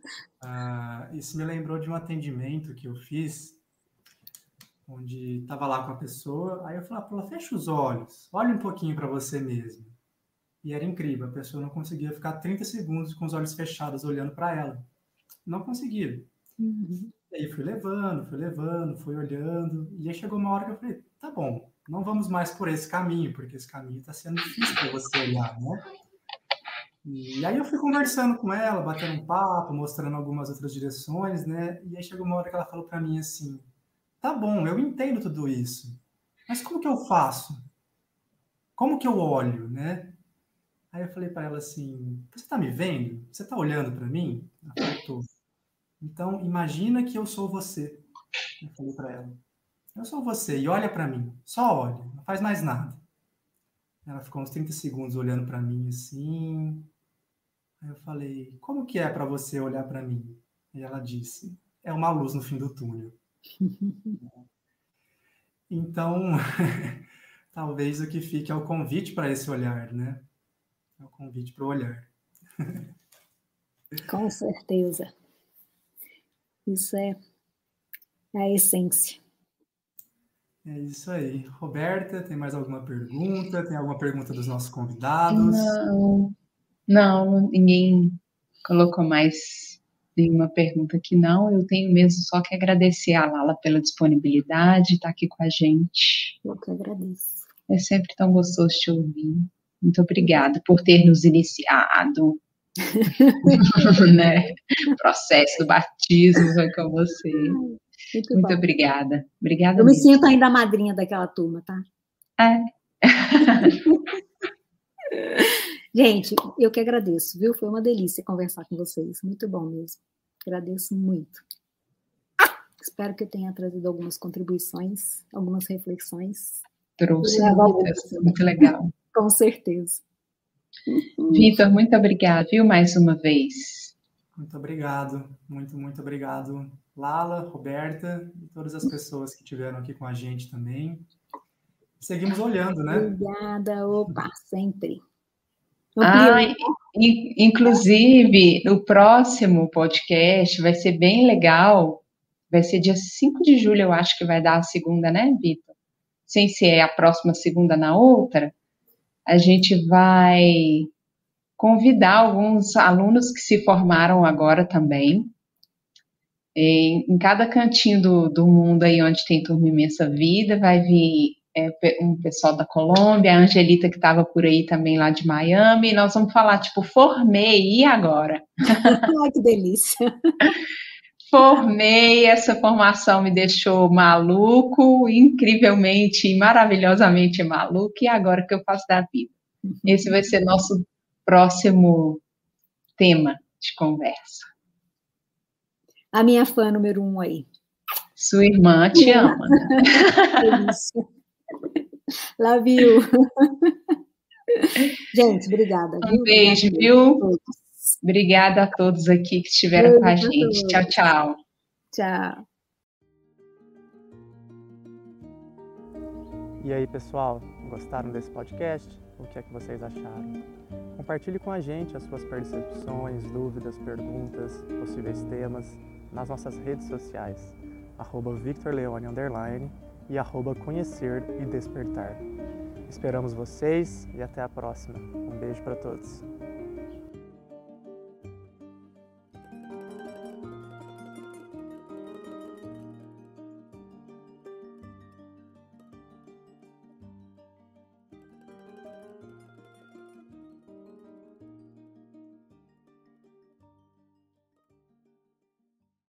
Ah, isso me lembrou de um atendimento que eu fiz, onde estava lá com a pessoa, aí eu falei para ela, fecha os olhos, olha um pouquinho para você mesmo. E era incrível, a pessoa não conseguia ficar 30 segundos com os olhos fechados olhando para ela. Não conseguia. Uhum. Aí fui levando, fui levando, fui olhando, e aí chegou uma hora que eu falei, tá bom, não vamos mais por esse caminho, porque esse caminho está sendo difícil para você olhar, né? E aí eu fui conversando com ela, batendo um papo, mostrando algumas outras direções, né? E aí chegou uma hora que ela falou para mim assim: "Tá bom, eu entendo tudo isso, mas como que eu faço? Como que eu olho, né?" Aí eu falei para ela assim: "Você está me vendo? Você está olhando para mim?" Ela falou. Então imagina que eu sou você. Eu falei para ela: "Eu sou você e olha para mim, só olha, não faz mais nada." Ela ficou uns 30 segundos olhando para mim assim, Aí eu falei, como que é para você olhar para mim? E ela disse, é uma luz no fim do túnel. então, talvez o que fique é o convite para esse olhar, né? É o convite para o olhar. Com certeza. Isso é a essência. É isso aí. Roberta, tem mais alguma pergunta? Tem alguma pergunta dos nossos convidados? Não. Não, ninguém colocou mais nenhuma pergunta aqui, não. Eu tenho mesmo só que agradecer a Lala pela disponibilidade, estar tá aqui com a gente. Eu que agradeço. É sempre tão gostoso te ouvir. Muito obrigada por ter nos iniciado. né? O processo do batismo foi com você. Muito, Muito obrigada. Obrigada. Eu mesmo. me sinto ainda a madrinha daquela turma, tá? É. Gente, eu que agradeço, viu? Foi uma delícia conversar com vocês. Muito bom mesmo. Agradeço muito. Espero que eu tenha trazido algumas contribuições, algumas reflexões. Trouxe muitas, muito legal. com certeza. Vitor, muito obrigada, viu, mais uma vez. Muito obrigado, muito, muito obrigado, Lala, Roberta e todas as pessoas que estiveram aqui com a gente também. Seguimos olhando, né? Obrigada, opa, sempre. Ah, inclusive, o próximo podcast vai ser bem legal. Vai ser dia 5 de julho, eu acho que vai dar a segunda, né, Vitor? Sem ser é a próxima segunda na outra. A gente vai convidar alguns alunos que se formaram agora também. Em, em cada cantinho do, do mundo aí onde tem Turma Imensa Vida, vai vir é, um pessoal da Colômbia, a Angelita que estava por aí também lá de Miami, nós vamos falar, tipo, formei, e agora? Ai, que delícia! Formei, essa formação me deixou maluco, incrivelmente, maravilhosamente maluco, e agora o que eu faço da vida? Esse vai ser nosso próximo tema de conversa. A minha fã número um aí. Sua irmã te ama. Né? Love you. Gente, obrigada. Um viu? beijo, viu? Obrigada a todos aqui que estiveram beijo com a gente. Tchau, tchau. Tchau. E aí, pessoal, gostaram desse podcast? O que é que vocês acharam? Compartilhe com a gente as suas percepções, dúvidas, perguntas, possíveis temas nas nossas redes sociais, arroba victorleone, e arroba conhecer e despertar. Esperamos vocês e até a próxima. Um beijo para todos.